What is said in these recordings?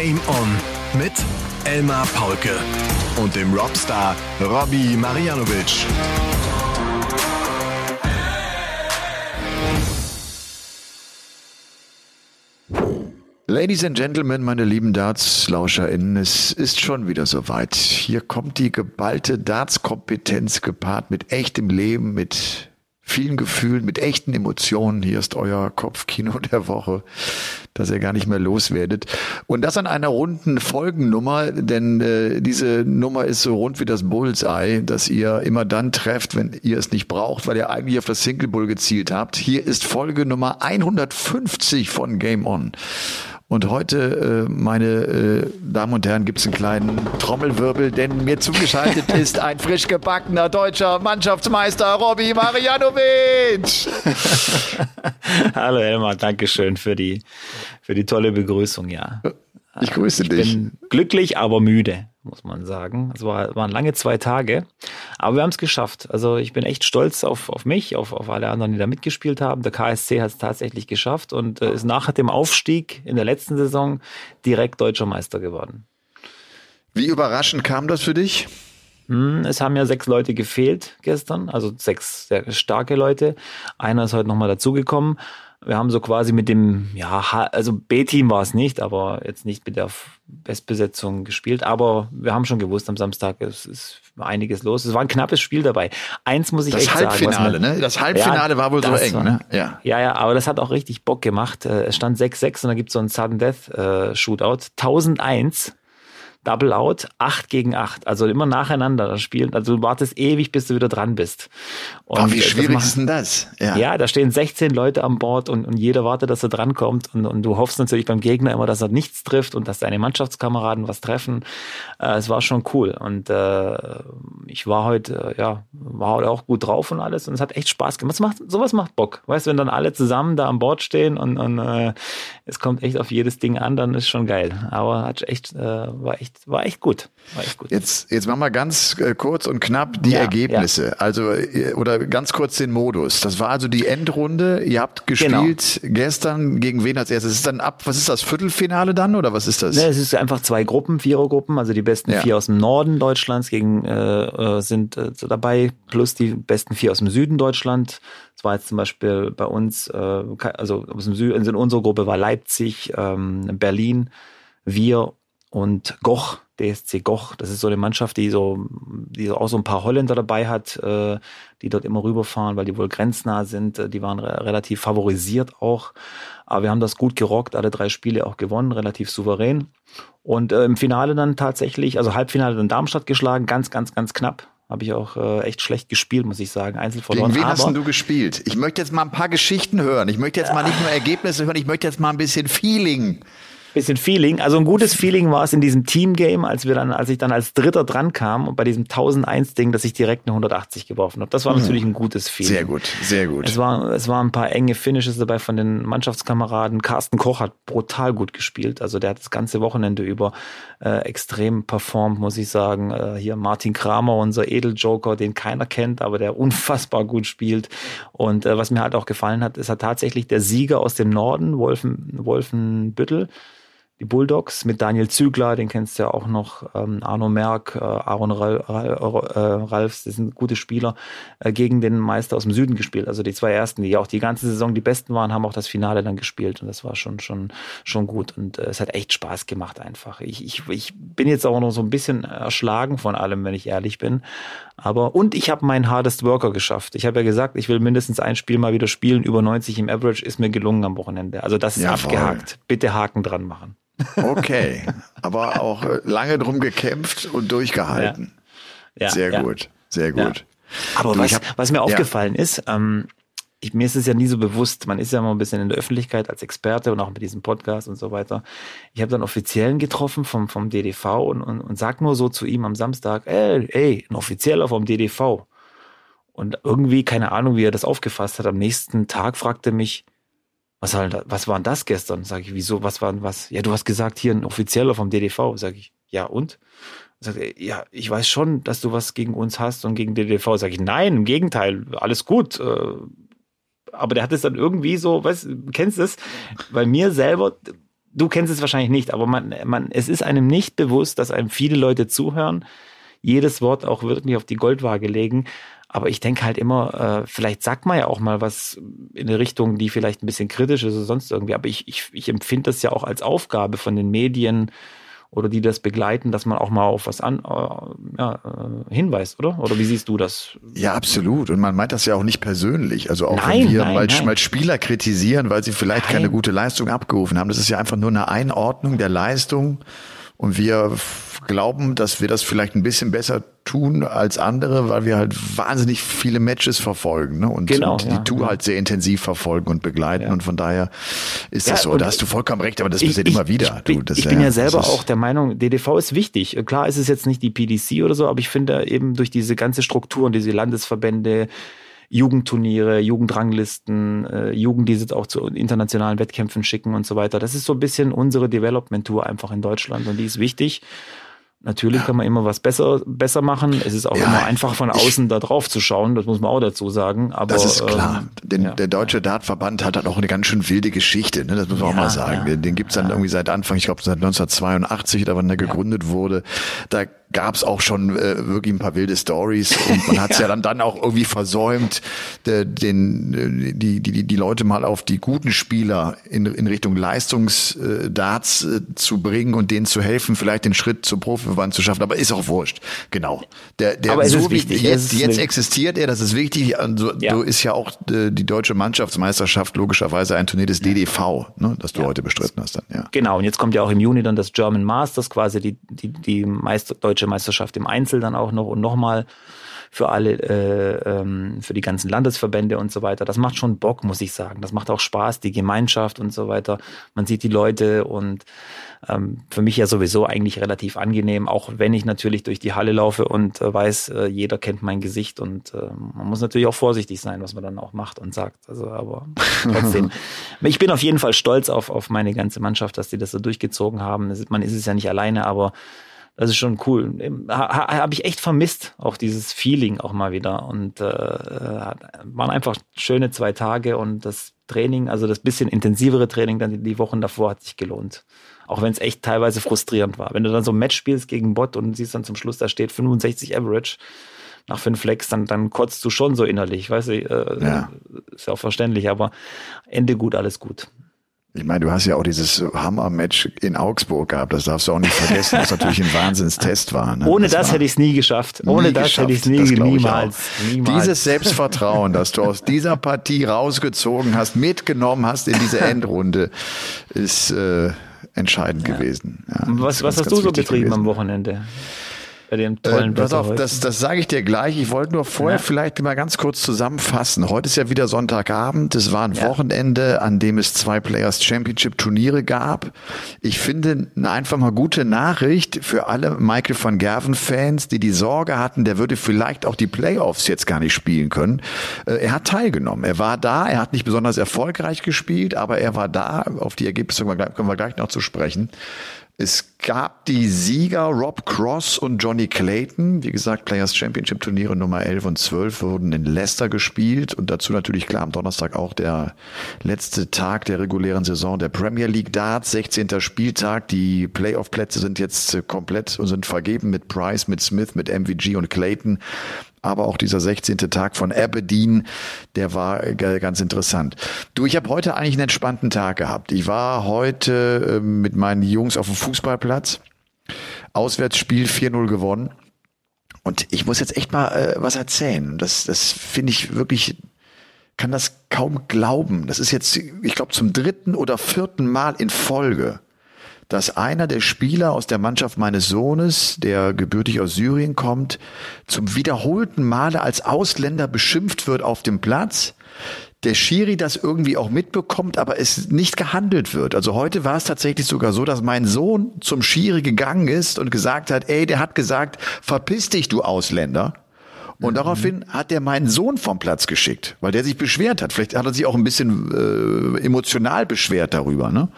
Game On mit Elmar Paulke und dem Robstar Robbie Marianovic. Ladies and Gentlemen, meine lieben Darts-LauscherInnen, es ist schon wieder soweit. Hier kommt die geballte Darts-Kompetenz gepaart mit echtem Leben, mit vielen Gefühlen, mit echten Emotionen. Hier ist euer Kopfkino der Woche, das ihr gar nicht mehr loswerdet. Und das an einer runden Folgennummer, denn äh, diese Nummer ist so rund wie das Bullseye, dass ihr immer dann trefft, wenn ihr es nicht braucht, weil ihr eigentlich auf das Single Bull gezielt habt. Hier ist Folge Nummer 150 von Game On. Und heute, äh, meine äh, Damen und Herren, gibt es einen kleinen Trommelwirbel, denn mir zugeschaltet ist ein frisch gebackener deutscher Mannschaftsmeister, Robby Marianovic. Hallo Elmar, danke schön für die, für die tolle Begrüßung, ja. Ich grüße ich dich. Ich bin glücklich, aber müde, muss man sagen. Es war, waren lange zwei Tage, aber wir haben es geschafft. Also ich bin echt stolz auf, auf mich, auf, auf alle anderen, die da mitgespielt haben. Der KSC hat es tatsächlich geschafft und äh, ist nach dem Aufstieg in der letzten Saison direkt deutscher Meister geworden. Wie überraschend kam das für dich? Hm, Es haben ja sechs Leute gefehlt gestern, also sechs sehr starke Leute. Einer ist heute nochmal dazugekommen. Wir haben so quasi mit dem, ja, also B-Team war es nicht, aber jetzt nicht mit der Bestbesetzung gespielt. Aber wir haben schon gewusst am Samstag, es ist einiges los. Es war ein knappes Spiel dabei. Eins muss ich Das echt sagen. was Halbfinale, ne? Das Halbfinale Ja, war wohl so eng, war- ne? Ja. Ja, ja, aber das hat auch richtig Bock gemacht. Äh, Es stand 6-6 und da gibt es so einen Sudden Death äh, Shootout. 1001, Double Out, 8 gegen 8. Also immer nacheinander das spielen. Also du wartest ewig, bis du wieder dran bist. Und Aber wie äh, schwierig macht- ist denn das? ja. da stehen 16 Leute an Bord und, und jeder wartet, dass er drankommt. Und, und du hoffst natürlich beim Gegner immer, dass er nichts trifft und dass deine Mannschaftskameraden was treffen. Äh, es war schon cool. Und äh, ich war heute, äh, ja, war heute auch gut drauf und alles. Und es hat echt Spaß gemacht. Macht, sowas macht Bock. Weißt du, wenn dann alle zusammen da an Bord stehen und, und äh, es kommt echt auf jedes Ding an, dann ist schon geil. Aber hat echt, äh, war echt, war echt gut. War echt gut. Jetzt, jetzt machen wir ganz äh, kurz und knapp die Ja, Ergebnisse. Also, äh, oder ganz kurz den Modus. Das war also die Endrunde. Ihr habt gespielt gestern gegen wen als erstes? Ist dann ab, was ist das, Viertelfinale dann oder was ist das? Ne, es ist einfach zwei Gruppen, Vierergruppen, also die besten Ja. vier aus dem Norden Deutschlands gegen äh, äh, sind äh, dabei, plus die besten vier aus dem Süden Deutschland. Das war jetzt zum Beispiel bei uns, also aus dem Süden, in unserer Gruppe war Leipzig, ähm, Berlin, wir und Goch, DSC Goch. Das ist so eine Mannschaft, die so, die auch so ein paar Holländer dabei hat, äh, die dort immer rüberfahren, weil die wohl grenznah sind. Äh, Die waren re relativ favorisiert auch. Aber wir haben das gut gerockt, alle drei Spiele auch gewonnen, relativ souverän. Und äh, im Finale dann tatsächlich, also Halbfinale dann Darmstadt geschlagen, ganz, ganz, ganz knapp. Habe ich auch äh, echt schlecht gespielt, muss ich sagen. Einzel verloren. Gegen wen hast denn du gespielt? Ich möchte jetzt mal ein paar Geschichten hören. Ich möchte jetzt mal nicht nur Ergebnisse hören, ich möchte jetzt mal ein bisschen Feeling. Bisschen Feeling. Also ein gutes Feeling war es in diesem Teamgame, als wir dann, als ich dann als Dritter dran kam und bei diesem 1001 Ding, dass ich direkt eine 180 geworfen habe. Das war natürlich ein gutes Feeling. Mhm. Sehr gut, sehr gut. Es war, es waren ein paar enge Finishes dabei von den Mannschaftskameraden. Carsten Koch hat brutal gut gespielt. Also der hat das ganze Wochenende über äh, extrem performt, muss ich sagen. Äh, hier Martin Kramer, unser Edeljoker, den keiner kennt, aber der unfassbar gut spielt. Und äh, was mir halt auch gefallen hat, ist halt tatsächlich der Sieger aus dem Norden, Wolfen, Wolfenbüttel die Bulldogs mit Daniel Zügler, den kennst du ja auch noch, ähm, Arno Merck, äh, Aaron Ral, Ral, äh, Ralfs, das sind gute Spieler, äh, gegen den Meister aus dem Süden gespielt. Also die zwei ersten, die auch die ganze Saison die besten waren, haben auch das Finale dann gespielt und das war schon schon schon gut und äh, es hat echt Spaß gemacht einfach. Ich, ich, ich bin jetzt auch noch so ein bisschen erschlagen von allem, wenn ich ehrlich bin. Aber und ich habe meinen Hardest Worker geschafft. Ich habe ja gesagt, ich will mindestens ein Spiel mal wieder spielen. Über 90 im Average ist mir gelungen am Wochenende. Also das ist Jawohl. abgehakt. Bitte Haken dran machen. Okay, aber auch äh, lange drum gekämpft und durchgehalten. Ja, sehr ja. gut, sehr Ja. gut. Aber Du, was, hab- was mir ja. aufgefallen ist, ähm, ich, mir ist es ja nie so bewusst, man ist ja immer ein bisschen in der Öffentlichkeit als Experte und auch mit diesem Podcast und so weiter. Ich habe dann Offiziellen getroffen vom, vom DDV und, und, und sag nur so zu ihm am Samstag, ey, ey, ein Offizieller vom DDV. Und irgendwie, keine Ahnung, wie er das aufgefasst hat, am nächsten Tag fragte er mich, was, halt, was war denn das gestern? Sag ich, wieso, was war denn was? Ja, du hast gesagt, hier ein Offizieller vom DDV. Sag ich, ja und? Sagt er, ja, ich weiß schon, dass du was gegen uns hast und gegen DDV. Sag ich, nein, im Gegenteil, alles gut. Äh, Aber der hat es dann irgendwie so, weißt du, kennst es? Bei mir selber du kennst es wahrscheinlich nicht, aber man, man, es ist einem nicht bewusst, dass einem viele Leute zuhören, jedes Wort auch wirklich auf die Goldwaage legen. Aber ich denke halt immer, äh, vielleicht sagt man ja auch mal was in eine Richtung, die vielleicht ein bisschen kritisch ist oder sonst irgendwie. Aber ich, ich, ich empfinde das ja auch als Aufgabe von den Medien, oder die das begleiten, dass man auch mal auf was an, äh, ja, äh, hinweist, oder? Oder wie siehst du das? Ja, absolut. Und man meint das ja auch nicht persönlich. Also auch nein, wenn wir nein, mal, nein. mal, Spieler kritisieren, weil sie vielleicht keine gute Leistung abgerufen haben. Das ist ja einfach nur eine Einordnung der Leistung. Und wir glauben, dass wir das vielleicht ein bisschen besser tun als andere, weil wir halt wahnsinnig viele Matches verfolgen ne? und, genau, und die ja, Tour ja. halt sehr intensiv verfolgen und begleiten. Ja. Und von daher ist das so. Da hast du vollkommen recht, aber das passiert immer wieder. Du, das, ich bin ja selber auch der Meinung, DDV ist wichtig. Klar ist es jetzt nicht die PDC oder so, aber ich finde eben durch diese ganze Struktur und diese Landesverbände, Jugendturniere, Jugendranglisten, äh, Jugend, die sie auch zu internationalen Wettkämpfen schicken und so weiter. Das ist so ein bisschen unsere Development-Tour einfach in Deutschland und die ist wichtig. Natürlich kann man immer was besser, besser machen. Es ist auch ja, immer einfach von außen ich, da drauf zu schauen, das muss man auch dazu sagen. Aber, das ist klar. Ähm, Den, ja, der Deutsche Dartverband hat halt auch eine ganz schön wilde Geschichte, ne? das muss man auch mal sagen. Den, den gibt's dann irgendwie seit Anfang, ich glaube seit 1982 oder wann der gegründet wurde. Da gab es auch schon äh, wirklich ein paar wilde Stories und man hat es ja. ja. dann dann auch irgendwie versäumt, de, den die, die die Leute mal auf die guten Spieler in, in Richtung Leistungsdarts äh, zu bringen und denen zu helfen, vielleicht den Schritt zum Profiverband zu schaffen. Aber ist auch wurscht. Genau. Der, der Aber so wie jetzt jetzt existiert er, das ist wichtig. Also, ja. So ist ja auch äh, die deutsche Mannschaftsmeisterschaft logischerweise ein Turnier des DDV, ne, das du ja. heute bestritten hast. Dann, ja. Genau. Und jetzt kommt ja auch im Juni dann das German Masters, quasi die die die Meister deutsche deutsche Meisterschaft im Einzel dann auch noch und nochmal für alle, äh, ähm, für die ganzen Landesverbände und so weiter. Das macht schon Bock, muss ich sagen. Das macht auch Spaß, die Gemeinschaft und so weiter. Man sieht die Leute und ähm, für mich ja sowieso eigentlich relativ angenehm, auch wenn ich natürlich durch die Halle laufe und äh, weiß, äh, jeder kennt mein Gesicht und äh, man muss natürlich auch vorsichtig sein, was man dann auch macht und sagt. Also, aber trotzdem, ich bin auf jeden Fall stolz auf, auf meine ganze Mannschaft, dass die das so durchgezogen haben. Man ist es ja nicht alleine, aber das ist schon cool. Ha, Habe ich echt vermisst, auch dieses Feeling auch mal wieder. Und äh, waren einfach schöne zwei Tage und das Training, also das bisschen intensivere Training dann die Wochen davor hat sich gelohnt. Auch wenn es echt teilweise frustrierend war. Wenn du dann so ein Match spielst gegen Bot und siehst dann zum Schluss, da steht 65 Average nach fünf Flex, dann, dann kotzt du schon so innerlich, weißt du, äh, ja. ist ja auch verständlich, aber Ende gut, alles gut. Ich meine, du hast ja auch dieses Hammer-Match in Augsburg gehabt, das darfst du auch nicht vergessen, was natürlich ein Wahnsinnstest war. Ne? Ohne das, das hätte ich es nie geschafft. Ohne nie das geschafft. hätte ich es nie, niemals, niemals. Dieses Selbstvertrauen, das du aus dieser Partie rausgezogen hast, mitgenommen hast in diese Endrunde, ist äh, entscheidend ja. gewesen. Ja, was was hast du so getrieben gewesen. am Wochenende? Bei dem tollen äh, Pass auf, das, das sage ich dir gleich. Ich wollte nur vorher ja. vielleicht mal ganz kurz zusammenfassen. Heute ist ja wieder Sonntagabend. Es war ein ja. Wochenende, an dem es zwei Players Championship Turniere gab. Ich finde einfach mal gute Nachricht für alle Michael van Gerven Fans, die die Sorge hatten, der würde vielleicht auch die Playoffs jetzt gar nicht spielen können. Äh, er hat teilgenommen. Er war da. Er hat nicht besonders erfolgreich gespielt, aber er war da. Auf die Ergebnisse können wir gleich noch zu sprechen. Es gab die Sieger Rob Cross und Johnny Clayton. Wie gesagt, Players Championship Turniere Nummer 11 und 12 wurden in Leicester gespielt und dazu natürlich klar am Donnerstag auch der letzte Tag der regulären Saison der Premier League Darts, 16. Spieltag. Die Playoff-Plätze sind jetzt komplett und sind vergeben mit Price, mit Smith, mit MVG und Clayton aber auch dieser 16. Tag von Aberdeen, der war ganz interessant. Du, ich habe heute eigentlich einen entspannten Tag gehabt. Ich war heute ähm, mit meinen Jungs auf dem Fußballplatz. Auswärtsspiel 4-0 gewonnen. Und ich muss jetzt echt mal äh, was erzählen. Das, das finde ich wirklich, kann das kaum glauben. Das ist jetzt, ich glaube, zum dritten oder vierten Mal in Folge dass einer der Spieler aus der Mannschaft meines Sohnes, der gebürtig aus Syrien kommt, zum wiederholten Male als Ausländer beschimpft wird auf dem Platz. Der Schiri das irgendwie auch mitbekommt, aber es nicht gehandelt wird. Also heute war es tatsächlich sogar so, dass mein Sohn zum Schiri gegangen ist und gesagt hat, ey, der hat gesagt, verpiss dich, du Ausländer. Und mhm. daraufhin hat er meinen Sohn vom Platz geschickt, weil der sich beschwert hat. Vielleicht hat er sich auch ein bisschen äh, emotional beschwert darüber. Ne?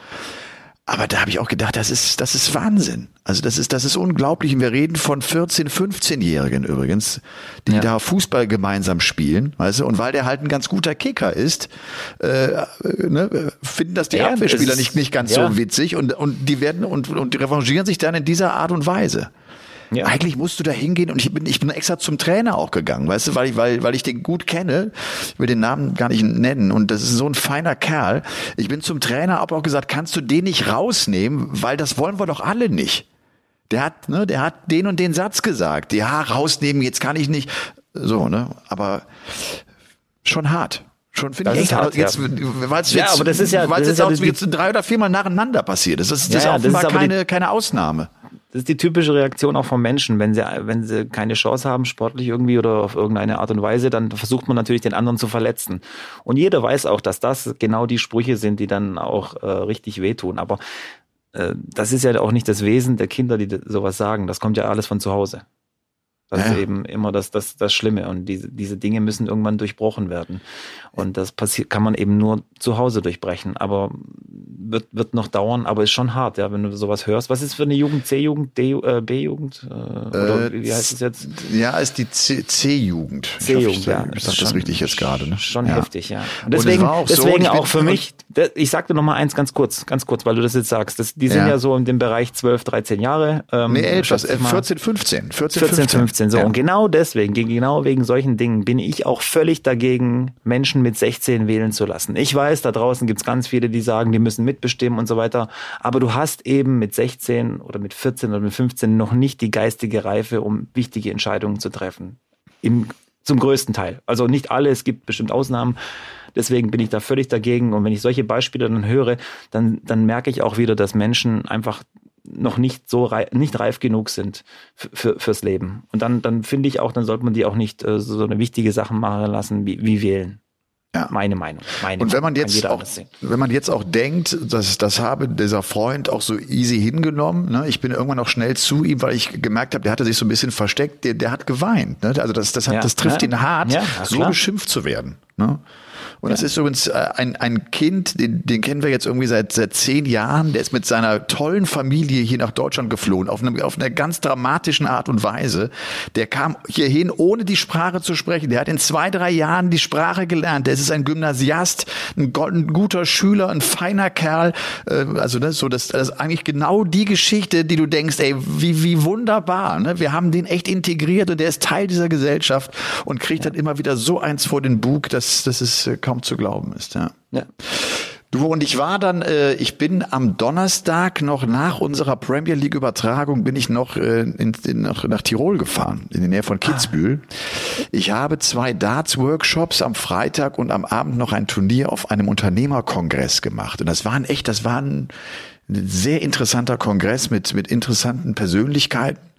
Aber da habe ich auch gedacht, das ist, das ist Wahnsinn. Also das ist, das ist unglaublich. Und wir reden von 14-, 15-Jährigen übrigens, die ja. da Fußball gemeinsam spielen, weißt du, und weil der halt ein ganz guter Kicker ist, äh, ne, finden das die ja, Abwehrspieler nicht, nicht ganz ja. so witzig und, und die werden und, und revanchieren sich dann in dieser Art und Weise. Ja. Eigentlich musst du da hingehen und ich bin, ich bin extra zum Trainer auch gegangen, weißt du, weil ich, weil, weil ich den gut kenne. Ich will den Namen gar nicht nennen und das ist so ein feiner Kerl. Ich bin zum Trainer, habe auch gesagt, kannst du den nicht rausnehmen, weil das wollen wir doch alle nicht. Der hat, ne, der hat den und den Satz gesagt. Ja, rausnehmen, jetzt kann ich nicht. So, ne, aber schon hart. Schon finde ich echt hart. Jetzt, ja. Weil's ja, aber das ist ja, weil es jetzt auch jetzt drei oder viermal nacheinander passiert ist. Das, das ja, ist offenbar das ist keine, die, keine Ausnahme. Das ist die typische Reaktion auch von Menschen. Wenn sie, wenn sie keine Chance haben, sportlich irgendwie oder auf irgendeine Art und Weise, dann versucht man natürlich den anderen zu verletzen. Und jeder weiß auch, dass das genau die Sprüche sind, die dann auch äh, richtig wehtun. Aber äh, das ist ja auch nicht das Wesen der Kinder, die sowas sagen. Das kommt ja alles von zu Hause. Das ja. ist eben immer das, das, das Schlimme. Und diese, diese Dinge müssen irgendwann durchbrochen werden. Und das passiert, kann man eben nur zu Hause durchbrechen. Aber wird, wird noch dauern, aber ist schon hart, ja, wenn du sowas hörst. Was ist für eine Jugend? C-Jugend, äh, B-Jugend? Äh, oder äh, wie heißt es jetzt? Ja, ist die C-Jugend. C-Jugend, ja. Ich sag das richtig jetzt gerade, ne? Schon ja. heftig, ja. Und deswegen, Und auch deswegen so, auch für mich, ich sagte noch mal eins ganz kurz, ganz kurz, weil du das jetzt sagst. Das, die sind ja. ja so in dem Bereich 12, 13 Jahre. Ähm, nee, älter, 14, 15. 14, 14 15. 15 so. Ja. Und genau deswegen, genau wegen solchen Dingen bin ich auch völlig dagegen, Menschen mit 16 wählen zu lassen. Ich weiß, da draußen gibt's ganz viele, die sagen, die müssen mitbestimmen und so weiter. Aber du hast eben mit 16 oder mit 14 oder mit 15 noch nicht die geistige Reife, um wichtige Entscheidungen zu treffen. Im, zum größten Teil. Also nicht alle, es gibt bestimmt Ausnahmen. Deswegen bin ich da völlig dagegen. Und wenn ich solche Beispiele dann höre, dann, dann merke ich auch wieder, dass Menschen einfach noch nicht so reif, nicht reif genug sind für, fürs Leben. Und dann, dann finde ich auch, dann sollte man die auch nicht äh, so eine wichtige Sache machen lassen wie, wie wählen. Ja. Meine Meinung. Meine und wenn man jetzt auch, wenn man jetzt auch denkt, dass das habe dieser Freund auch so easy hingenommen, ne? ich bin irgendwann auch schnell zu ihm, weil ich gemerkt habe, der hatte sich so ein bisschen versteckt, der, der hat geweint. Ne? Also das, das, hat, ja. das trifft ja. ihn hart, so beschimpft zu werden. Ne? Und ja. das ist übrigens äh, ein, ein Kind, den, den kennen wir jetzt irgendwie seit, seit zehn Jahren. Der ist mit seiner tollen Familie hier nach Deutschland geflohen, auf, einem, auf einer ganz dramatischen Art und Weise. Der kam hierhin, ohne die Sprache zu sprechen. Der hat in zwei, drei Jahren die Sprache gelernt. Der ist ein Gymnasiast, ein, ein guter Schüler, ein feiner Kerl. Äh, also das, so, das, das ist eigentlich genau die Geschichte, die du denkst, ey, wie, wie wunderbar. Ne? Wir haben den echt integriert und der ist Teil dieser Gesellschaft und kriegt ja. dann immer wieder so eins vor den Bug, dass das ist äh, kaum zu glauben ist. Ja. ja. Du und ich war dann, äh, ich bin am Donnerstag noch nach unserer Premier League Übertragung bin ich noch äh, in, in, nach, nach Tirol gefahren, in der Nähe von Kitzbühel. Ah. Ich habe zwei Darts Workshops am Freitag und am Abend noch ein Turnier auf einem Unternehmerkongress gemacht. Und das waren echt, das waren ein sehr interessanter Kongress mit, mit interessanten Persönlichkeiten.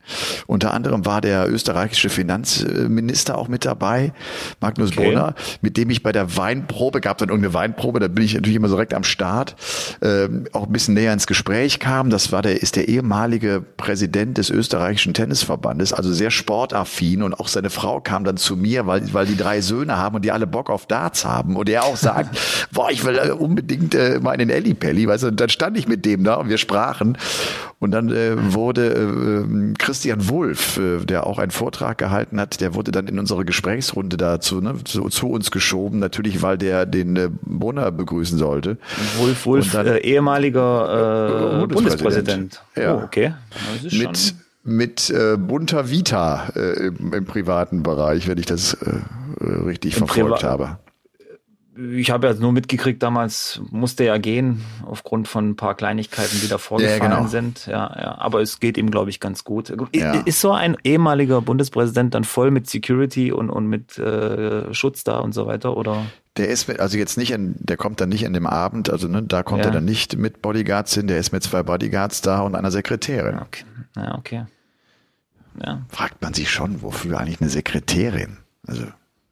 Unter anderem war der österreichische Finanzminister auch mit dabei, Magnus okay. Brunner, mit dem ich bei der Weinprobe, gab dann irgendeine Weinprobe, da bin ich natürlich immer so direkt am Start, äh, auch ein bisschen näher ins Gespräch kam. Das war der, ist der ehemalige Präsident des österreichischen Tennisverbandes, also sehr sportaffin und auch seine Frau kam dann zu mir, weil, weil die drei Söhne haben und die alle Bock auf Darts haben und er auch sagt, boah, ich will äh, unbedingt äh, mal in den Ellipelli, weißt du, und dann stand ich mit dem da und wir sprachen und dann äh, wurde äh, Christian Wulff, äh, der auch einen Vortrag gehalten hat, der wurde dann in unsere Gesprächsrunde dazu ne, zu, zu uns geschoben, natürlich, weil der den äh, Brunner begrüßen sollte. Wulff, Wulff, dann, äh, ehemaliger äh, Bundespräsident. Ja. Oh, okay. Mit mit äh, bunter Vita äh, im, im, privaten Bereich, wenn ich das äh, richtig Im verfolgt Priva habe ich habe ja nur mitgekriegt, damals musste er gehen, aufgrund von ein paar Kleinigkeiten, die da vorgefallen ja, genau. sind. Ja, ja. Aber es geht ihm, glaube ich, ganz gut. Ja. Ist so ein ehemaliger Bundespräsident dann voll mit Security und, und mit äh, Schutz da und so weiter, oder? Der ist mit, also jetzt nicht in, der kommt dann nicht in dem Abend, also ne, da kommt ja. er dann nicht mit Bodyguards hin, der ist mit zwei Bodyguards da und einer Sekretärin. Okay. Ja, okay. Ja. Fragt man sich schon, wofür eigentlich eine Sekretärin? Also.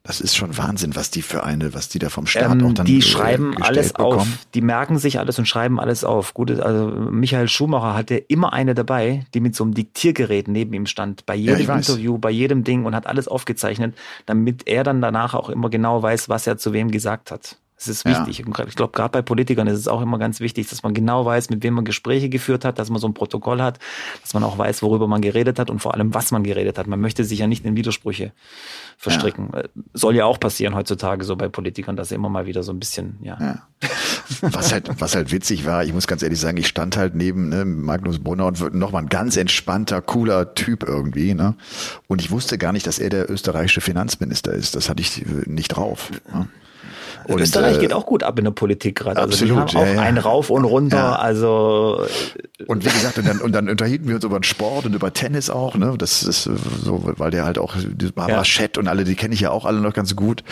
Das ist schon Wahnsinn, was die für eine, was die da vom Staat ähm, auch dann Die schreiben alles bekommen. auf. Die merken sich alles und schreiben alles auf. Gut, also Michael Schumacher hatte immer eine dabei, die mit so einem Diktiergerät neben ihm stand. Bei jedem ja, Interview, bei jedem Ding und hat alles aufgezeichnet, damit er dann danach auch immer genau weiß, was er zu wem gesagt hat. Es ist wichtig. Ja. Ich glaube, gerade bei Politikern ist es auch immer ganz wichtig, dass man genau weiß, mit wem man Gespräche geführt hat, dass man so ein Protokoll hat, dass man auch weiß, worüber man geredet hat und vor allem, was man geredet hat. Man möchte sich ja nicht in Widersprüche verstricken. Ja. Äh, soll ja auch passieren heutzutage so bei Politikern, dass immer mal wieder so ein bisschen, ja. ja. Was halt, was halt witzig war, ich muss ganz ehrlich sagen, ich stand halt neben ne, Magnus Brunner und nochmal ein ganz entspannter, cooler Typ irgendwie. Ne? Und ich wusste gar nicht, dass er der österreichische Finanzminister ist. Das hatte ich nicht drauf. Ne? Und, Österreich äh, geht auch gut ab in der Politik gerade. Also absolut, auch ja, einen rauf und runter. Ja. Also und wie gesagt, und dann, und dann unterhielten wir uns über den Sport und über Tennis auch. Ne, das ist so, weil der halt auch Barbara. Schett und alle, die kenne ich ja auch alle noch ganz gut.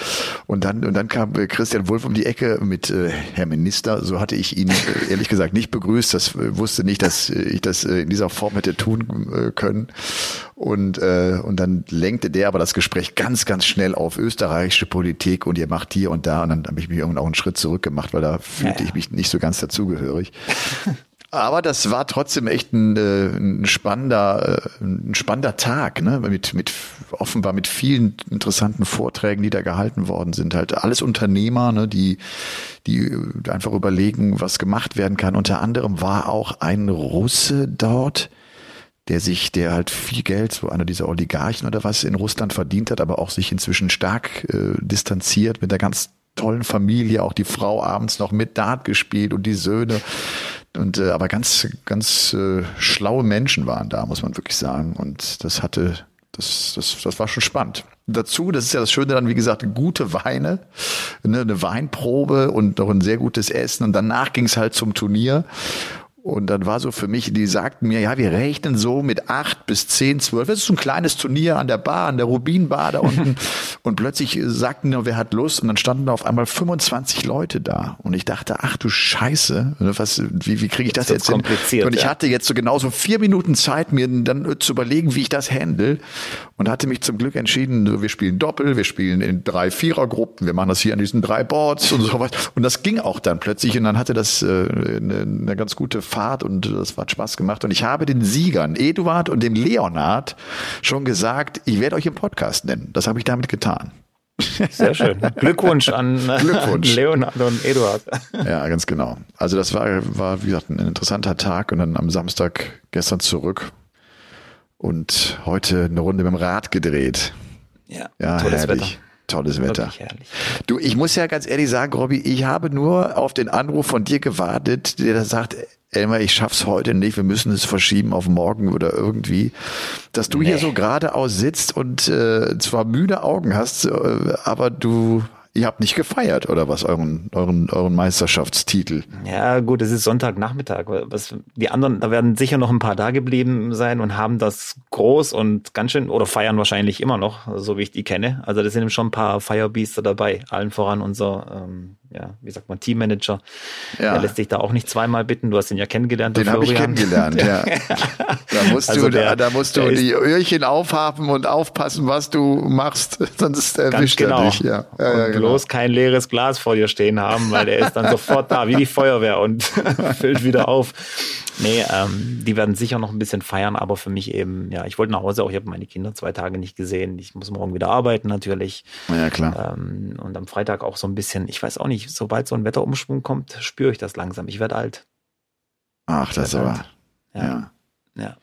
Und dann und dann kam Christian Wulff um die Ecke mit äh, Herr Minister. So hatte ich ihn äh, ehrlich gesagt nicht begrüßt. Das äh, wusste nicht, dass ich das äh, in dieser Form hätte tun äh, können. Und, äh, und dann lenkte der aber das Gespräch ganz, ganz schnell auf österreichische Politik und ihr macht hier und da. Und dann habe ich mich irgendwann auch einen Schritt zurück gemacht, weil da fühlte ja, ja. ich mich nicht so ganz dazugehörig. Aber das war trotzdem echt ein, äh, ein spannender, äh, ein spannender Tag, ne? Mit, mit offenbar mit vielen interessanten Vorträgen, die da gehalten worden sind. Halt alles Unternehmer, ne? die, die einfach überlegen, was gemacht werden kann. Unter anderem war auch ein Russe dort, der sich, der halt viel Geld, so einer dieser Oligarchen oder was in Russland verdient hat, aber auch sich inzwischen stark äh, distanziert mit der ganz tollen Familie, auch die Frau abends noch mit Dart gespielt und die Söhne. Und äh, aber ganz, ganz äh, schlaue Menschen waren da, muss man wirklich sagen. Und das hatte, das, das, das war schon spannend. Dazu, das ist ja das Schöne dann, wie gesagt, gute Weine, ne, eine Weinprobe und noch ein sehr gutes Essen. Und danach ging es halt zum Turnier. Und dann war so für mich, die sagten mir, ja, wir rechnen so mit acht bis zehn, zwölf. Das ist so ein kleines Turnier an der Bar, an der Rubinbar da unten. und plötzlich sagten nur, wer hat Lust? Und dann standen da auf einmal 25 Leute da. Und ich dachte, ach du Scheiße, was, wie, wie kriege ich das, das jetzt kompliziert, hin? Und ich ja. hatte jetzt so genauso vier Minuten Zeit, mir dann zu überlegen, wie ich das handle. Und hatte mich zum Glück entschieden, wir spielen Doppel, wir spielen in drei Vierergruppen, wir machen das hier an diesen drei Boards und so was. Und das ging auch dann plötzlich. Und dann hatte das äh, eine, eine ganz gute Fahrt und das hat Spaß gemacht. Und ich habe den Siegern, Eduard und dem Leonard, schon gesagt, ich werde euch im Podcast nennen. Das habe ich damit getan. Sehr schön. Glückwunsch an Glückwunsch. Leonard und Eduard. Ja, ganz genau. Also das war, war, wie gesagt, ein interessanter Tag und dann am Samstag gestern zurück und heute eine Runde mit dem Rad gedreht. Ja, ja tolles herrlich. Wetter. Tolles Wetter. Du, ich muss ja ganz ehrlich sagen, Robby, ich habe nur auf den Anruf von dir gewartet, der da sagt, Elmar, ich schaff's heute nicht, wir müssen es verschieben auf morgen oder irgendwie. Dass du nee. hier so geradeaus sitzt und äh, zwar müde Augen hast, äh, aber du ihr habt nicht gefeiert oder was euren euren euren Meisterschaftstitel? Ja, gut, es ist Sonntagnachmittag. Was die anderen, da werden sicher noch ein paar da geblieben sein und haben das groß und ganz schön oder feiern wahrscheinlich immer noch, so wie ich die kenne. Also da sind schon ein paar Firebeaster dabei, allen voran unser ähm, ja, wie sagt man, Teammanager. Ja. Der lässt sich da auch nicht zweimal bitten. Du hast ihn ja kennengelernt. Den habe ich kennengelernt, ja. da musst also du, der, da, musst du die Öhrchen aufhaben und aufpassen, was du machst, sonst erwischt genau. er dich. Ja. ja, und ja genau. bloß kein leeres Glas vor dir stehen haben, weil der ist dann sofort da, wie die Feuerwehr und füllt wieder auf. Nee, ähm, die werden sicher noch ein bisschen feiern, aber für mich eben, ja, ich wollte nach Hause auch, ich habe meine Kinder zwei Tage nicht gesehen. Ich muss morgen wieder arbeiten natürlich. Ja, klar. Ähm, und am Freitag auch so ein bisschen, ich weiß auch nicht, sobald so ein Wetterumschwung kommt, spüre ich das langsam. Ich werde alt. Ach, das aber. Ja. ja. ja.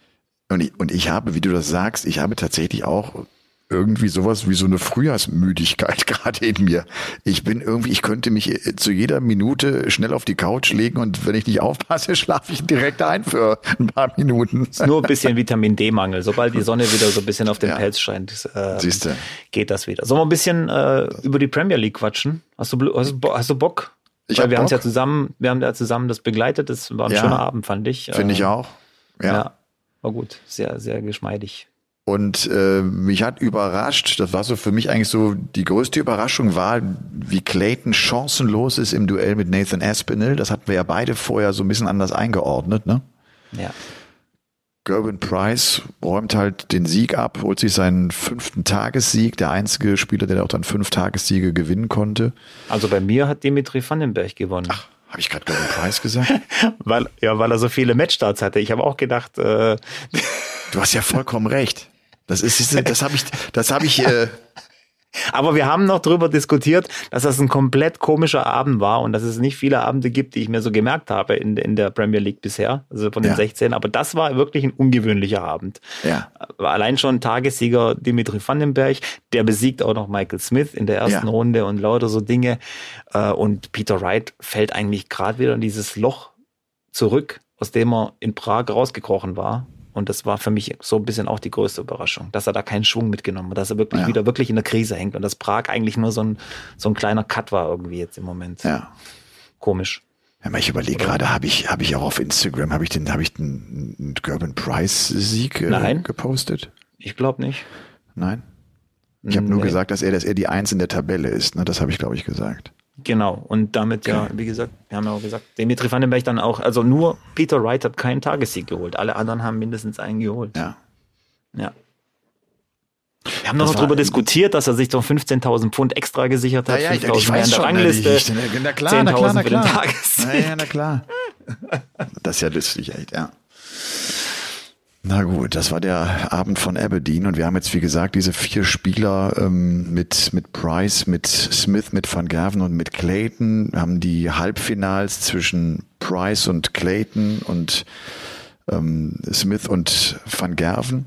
Und ich, und ich habe, wie du das sagst, ich habe tatsächlich auch irgendwie sowas wie so eine Frühjahrsmüdigkeit gerade in mir. Ich bin irgendwie, ich könnte mich äh, zu jeder Minute schnell auf die Couch legen und wenn ich nicht aufpasse, schlafe ich direkt ein für ein paar Minuten. Ist nur ein bisschen Vitamin D-Mangel. Sobald die Sonne wieder so ein bisschen auf den ja. Pelz scheint, äh, Siehste. geht das wieder. Sollen wir ein bisschen äh, über die Premier League quatschen? Hast du, hast, hast du Bock? Ich Weil wir haben ja zusammen, wir haben ja zusammen das begleitet. Das war ein ja, schöner Abend, fand ich. Finde ich ähm, auch. Ja. ja. War gut, sehr, sehr geschmeidig. Und äh, mich hat überrascht, das war so für mich eigentlich so, die größte Überraschung war, wie Clayton chancenlos ist im Duell mit Nathan Aspinall. Das hatten wir ja beide vorher so ein bisschen anders eingeordnet, ne? Ja. Gerben Price räumt halt den Sieg ab, holt sich seinen fünften Tagessieg, der einzige Spieler, der auch dann fünf Tagessiege gewinnen konnte. Also bei mir hat Dimitri Vandenberg gewonnen. Ach, habe ich gerade Gerben Price gesagt? weil, ja, weil er so viele Matchstarts hatte. Ich habe auch gedacht. Äh du hast ja vollkommen recht. Das ist, das habe ich, das habe ich, äh, Aber wir haben noch drüber diskutiert, dass das ein komplett komischer Abend war und dass es nicht viele Abende gibt, die ich mir so gemerkt habe in, in der Premier League bisher, also von den ja. 16. Aber das war wirklich ein ungewöhnlicher Abend. Ja. Allein schon Tagessieger Dimitri Vandenberg, der besiegt auch noch Michael Smith in der ersten ja. Runde und lauter so Dinge. Äh, und Peter Wright fällt eigentlich gerade wieder in dieses Loch zurück, aus dem er in Prag rausgekrochen war und das war für mich so ein bisschen auch die größte Überraschung, dass er da keinen Schwung mitgenommen hat, dass er wirklich ja. wieder wirklich in der Krise hängt und dass Prag eigentlich nur so ein, so ein kleiner Cut war irgendwie jetzt im Moment. Ja. Komisch. Ja, ich überlege gerade, habe ich, habe ich auch auf Instagram, habe ich den, habe ich den Gerben Price Sieg äh, gepostet? Ich glaube nicht. Nein. Ich habe nur nee. gesagt, dass er, dass er die Eins in der Tabelle ist. Ne? Das habe ich, glaube ich, gesagt. Genau, und damit ja, wie gesagt, wir haben ja auch gesagt, Dimitri Vandenberg dann auch, also nur Peter Wright hat keinen Tagessieg geholt, alle anderen haben mindestens einen geholt. Ja. Ja. Wir haben noch darüber diskutiert, dass er sich doch 15.000 Pfund extra gesichert hat, ja, ja, 5.000 mehr in der Rangliste, na klar, na klar, na klar. Na, ja, na klar. Das ist ja lustig, echt, ja. Na gut, das war der Abend von Aberdeen und wir haben jetzt, wie gesagt, diese vier Spieler ähm, mit, mit Price, mit Smith, mit Van Gerven und mit Clayton, wir haben die Halbfinals zwischen Price und Clayton und ähm, Smith und Van Gerven.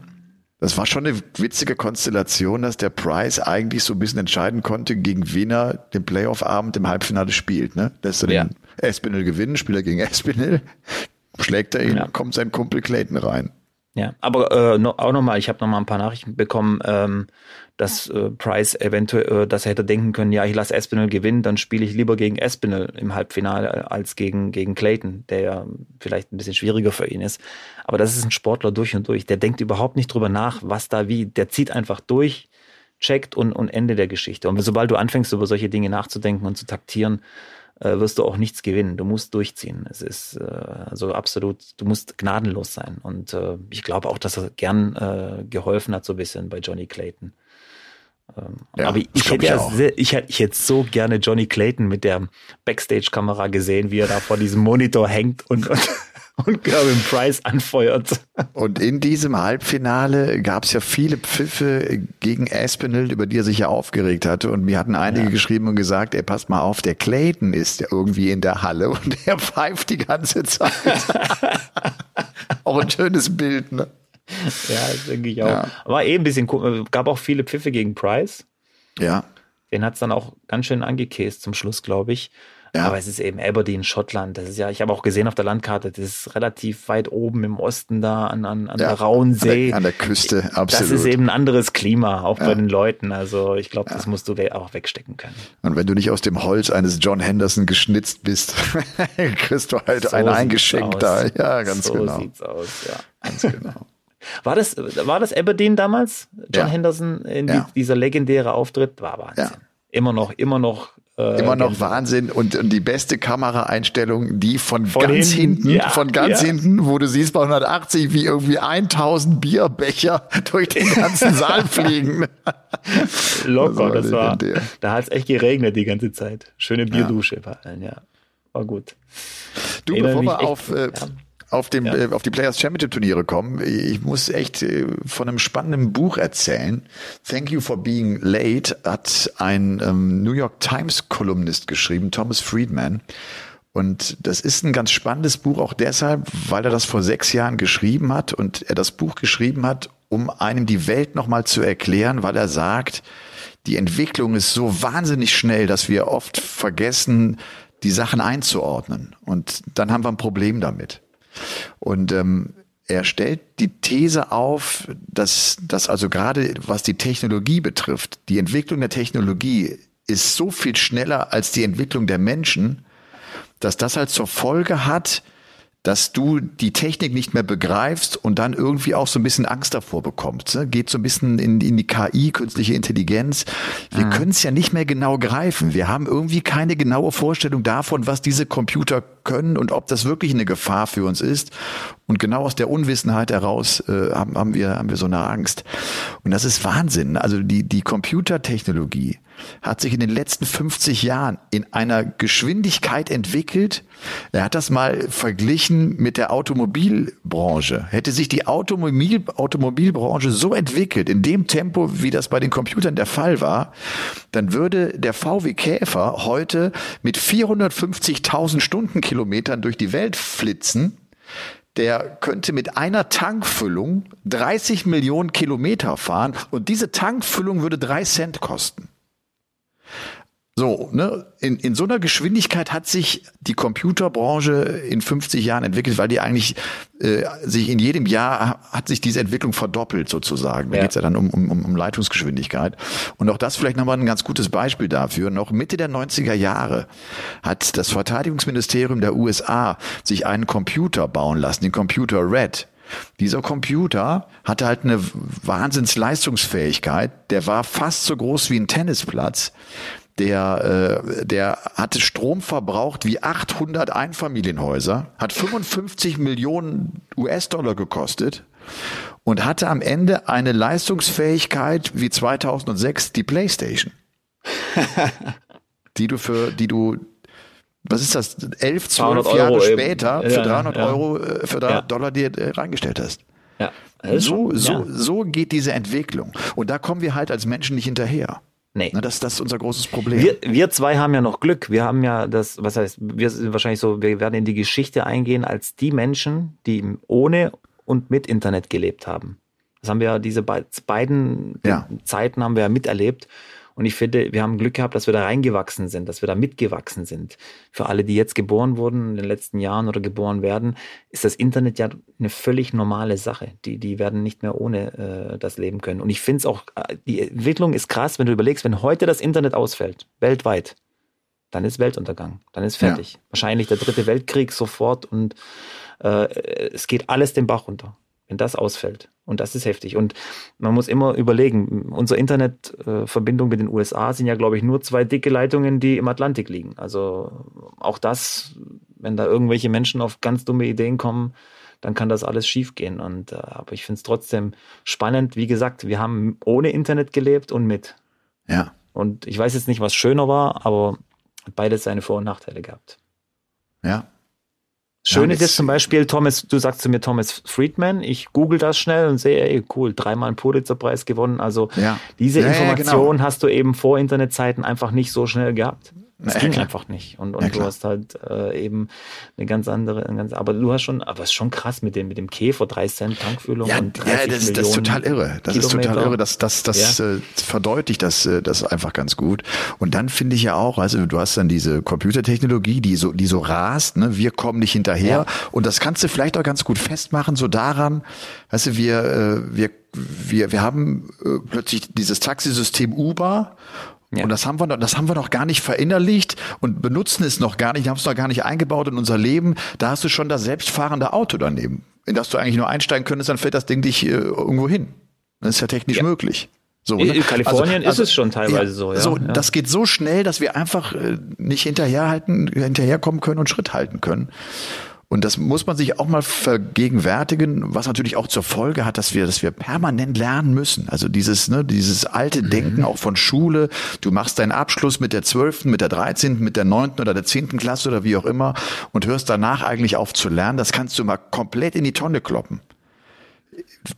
Das war schon eine witzige Konstellation, dass der Price eigentlich so ein bisschen entscheiden konnte, gegen wen er den Playoff-Abend im Halbfinale spielt. Ne? Lässt er ja. den Espinel gewinnen, Spieler gegen Espinel, schlägt er ihn, ja. kommt sein Kumpel Clayton rein. Ja, aber äh, no, auch nochmal, ich habe nochmal ein paar Nachrichten bekommen, ähm, dass äh, Price eventuell, äh, dass er hätte denken können, ja, ich lasse Espinel gewinnen, dann spiele ich lieber gegen Espinel im Halbfinale als gegen, gegen Clayton, der ja vielleicht ein bisschen schwieriger für ihn ist. Aber das ist ein Sportler durch und durch. Der denkt überhaupt nicht drüber nach, was da wie. Der zieht einfach durch, checkt und, und Ende der Geschichte. Und sobald du anfängst, über solche Dinge nachzudenken und zu taktieren, äh, wirst du auch nichts gewinnen. Du musst durchziehen. Es ist äh, also absolut, du musst gnadenlos sein. Und äh, ich glaube auch, dass er gern äh, geholfen hat, so ein bisschen bei Johnny Clayton. Ähm, ja, aber ich, ich hätte ja sehr, ich hätte ich hätte so gerne Johnny Clayton mit der Backstage-Kamera gesehen, wie er da vor diesem Monitor hängt und, und und Gervin Price anfeuert. Und in diesem Halbfinale gab es ja viele Pfiffe gegen Aspinall, über die er sich ja aufgeregt hatte. Und mir hatten einige ja. geschrieben und gesagt, ey, passt mal auf, der Clayton ist ja irgendwie in der Halle und er pfeift die ganze Zeit. auch ein schönes Bild, ne? Ja, das denke ich auch. Ja. War eh ein bisschen, gab auch viele Pfiffe gegen Price. Ja. Den hat es dann auch ganz schön angekäst zum Schluss, glaube ich. Ja. Aber es ist eben Aberdeen, Schottland. Das ist ja, ich habe auch gesehen auf der Landkarte, das ist relativ weit oben im Osten da an, an, an ja, der Rauen See. An der, an der, Küste, absolut. Das ist eben ein anderes Klima, auch ja. bei den Leuten. Also ich glaube, das musst du auch wegstecken können. Und wenn du nicht aus dem Holz eines John Henderson geschnitzt bist, kriegst du halt so ein eingeschenkt da. Ja, ganz so genau. So sieht's aus, ja. Ganz genau. War das, war das Aberdeen damals? John Henderson in die, dieser legendäre Auftritt? War Wahnsinn. Immer noch, immer noch äh, Immer noch Wahnsinn und, und die beste Kameraeinstellung, die von, von ganz hinten, hinten ja, von ganz ja. hinten, wo du siehst bei 180, wie irgendwie 1000 Bierbecher durch den ganzen Saal fliegen. Locker, das war, das war da hat es echt geregnet die ganze Zeit. Schöne Bierdusche ja. bei allen, ja. War gut. Du, Erinnere bevor wir auf, äh, auf, dem, ja. äh, auf die Players Championship Turniere kommen. Ich muss echt äh, von einem spannenden Buch erzählen. Thank You for Being Late hat ein ähm, New York Times Kolumnist geschrieben, Thomas Friedman. Und das ist ein ganz spannendes Buch auch deshalb, weil er das vor sechs Jahren geschrieben hat und er das Buch geschrieben hat, um einem die Welt nochmal zu erklären, weil er sagt, die Entwicklung ist so wahnsinnig schnell, dass wir oft vergessen, die Sachen einzuordnen. Und dann haben wir ein Problem damit. Und ähm, er stellt die These auf, dass, dass also gerade was die Technologie betrifft, die Entwicklung der Technologie ist so viel schneller als die Entwicklung der Menschen, dass das halt zur Folge hat, dass du die Technik nicht mehr begreifst und dann irgendwie auch so ein bisschen Angst davor bekommst. Ne? Geht so ein bisschen in, in die KI, künstliche Intelligenz. Wir mhm. können es ja nicht mehr genau greifen. Wir haben irgendwie keine genaue Vorstellung davon, was diese Computer können und ob das wirklich eine Gefahr für uns ist Und genau aus der Unwissenheit heraus äh, haben, haben, wir, haben wir so eine Angst. Und das ist Wahnsinn. Also die, die Computertechnologie hat sich in den letzten 50 Jahren in einer Geschwindigkeit entwickelt. Er hat das mal verglichen mit der Automobilbranche. Hätte sich die Automobil, Automobilbranche so entwickelt, in dem Tempo, wie das bei den Computern der Fall war, dann würde der VW Käfer heute mit 450.000 Stundenkilometern durch die Welt flitzen der könnte mit einer Tankfüllung 30 Millionen Kilometer fahren und diese Tankfüllung würde drei Cent kosten. So, ne, in, in so einer Geschwindigkeit hat sich die Computerbranche in 50 Jahren entwickelt, weil die eigentlich äh, sich in jedem Jahr hat sich diese Entwicklung verdoppelt sozusagen. Da ja. geht's ja dann um, um, um Leitungsgeschwindigkeit. Und auch das vielleicht nochmal ein ganz gutes Beispiel dafür. Noch Mitte der 90er Jahre hat das Verteidigungsministerium der USA sich einen Computer bauen lassen, den Computer Red. Dieser Computer hatte halt eine Wahnsinnsleistungsfähigkeit. Der war fast so groß wie ein Tennisplatz der, äh, der hatte Strom verbraucht wie 800 Einfamilienhäuser, hat 55 Millionen US-Dollar gekostet und hatte am Ende eine Leistungsfähigkeit wie 2006 die PlayStation. die du für, die du, was ist das, 11, 12 Jahre Euro später eben. für 300 ja, Euro, äh, für 300 ja. Dollar dir äh, reingestellt hast. Ja. So, so, so geht diese Entwicklung. Und da kommen wir halt als Menschen nicht hinterher. Nee. Na, das, das ist unser großes Problem. Wir, wir zwei haben ja noch Glück. Wir haben ja das, was heißt, wir sind wahrscheinlich so, wir werden in die Geschichte eingehen als die Menschen, die ohne und mit Internet gelebt haben. Das haben wir ja, diese beiden ja. Zeiten haben wir ja miterlebt. Und ich finde, wir haben Glück gehabt, dass wir da reingewachsen sind, dass wir da mitgewachsen sind. Für alle, die jetzt geboren wurden in den letzten Jahren oder geboren werden, ist das Internet ja eine völlig normale Sache. Die, die werden nicht mehr ohne äh, das leben können. Und ich finde es auch, äh, die Entwicklung ist krass, wenn du überlegst, wenn heute das Internet ausfällt, weltweit, dann ist Weltuntergang, dann ist fertig. Ja. Wahrscheinlich der dritte Weltkrieg sofort und äh, es geht alles den Bach runter wenn das ausfällt. Und das ist heftig. Und man muss immer überlegen, unsere Internetverbindung mit den USA sind ja, glaube ich, nur zwei dicke Leitungen, die im Atlantik liegen. Also auch das, wenn da irgendwelche Menschen auf ganz dumme Ideen kommen, dann kann das alles schiefgehen. Und äh, aber ich finde es trotzdem spannend. Wie gesagt, wir haben ohne Internet gelebt und mit. Ja. Und ich weiß jetzt nicht, was schöner war, aber beides seine Vor- und Nachteile gehabt. Ja, Schön ist jetzt zum Beispiel, Thomas, du sagst zu mir Thomas Friedman, ich google das schnell und sehe, ey, cool, dreimal einen Pulitzerpreis gewonnen. Also ja. diese ja, Information ja, genau. hast du eben vor Internetzeiten einfach nicht so schnell gehabt. Das Na, ging klar. einfach nicht. Und, und ja, du hast halt äh, eben eine ganz andere, eine ganz, aber du hast schon, aber es ist schon krass mit dem, mit dem Käfer, drei Cent Tankfüllung ja, und 30 ja, das, das ist total irre. Das Kilometer. ist total irre. Das, das, das ja. äh, verdeutlicht das, äh, das einfach ganz gut. Und dann finde ich ja auch, also du hast dann diese Computertechnologie, die so, die so rast, ne? wir kommen nicht hinterher. Ja. Und das kannst du vielleicht auch ganz gut festmachen, so daran, weißt du, wir, äh, wir wir, wir haben äh, plötzlich dieses Taxisystem Uber ja. Und das haben wir, das haben wir noch gar nicht verinnerlicht und benutzen es noch gar nicht, haben es noch gar nicht eingebaut in unser Leben. Da hast du schon das selbstfahrende Auto daneben, in das du eigentlich nur einsteigen könntest, dann fährt das Ding dich äh, irgendwo hin. Das ist ja technisch ja. möglich. So, ne? In Kalifornien also, also, ist es schon teilweise ja, so. Ja. So, das geht so schnell, dass wir einfach äh, nicht hinterherhalten, hinterherkommen können und Schritt halten können. Und das muss man sich auch mal vergegenwärtigen, was natürlich auch zur Folge hat, dass wir, dass wir permanent lernen müssen. Also dieses, ne, dieses alte mhm. Denken auch von Schule. Du machst deinen Abschluss mit der zwölften, mit der dreizehnten, mit der neunten oder der zehnten Klasse oder wie auch immer und hörst danach eigentlich auf zu lernen. Das kannst du mal komplett in die Tonne kloppen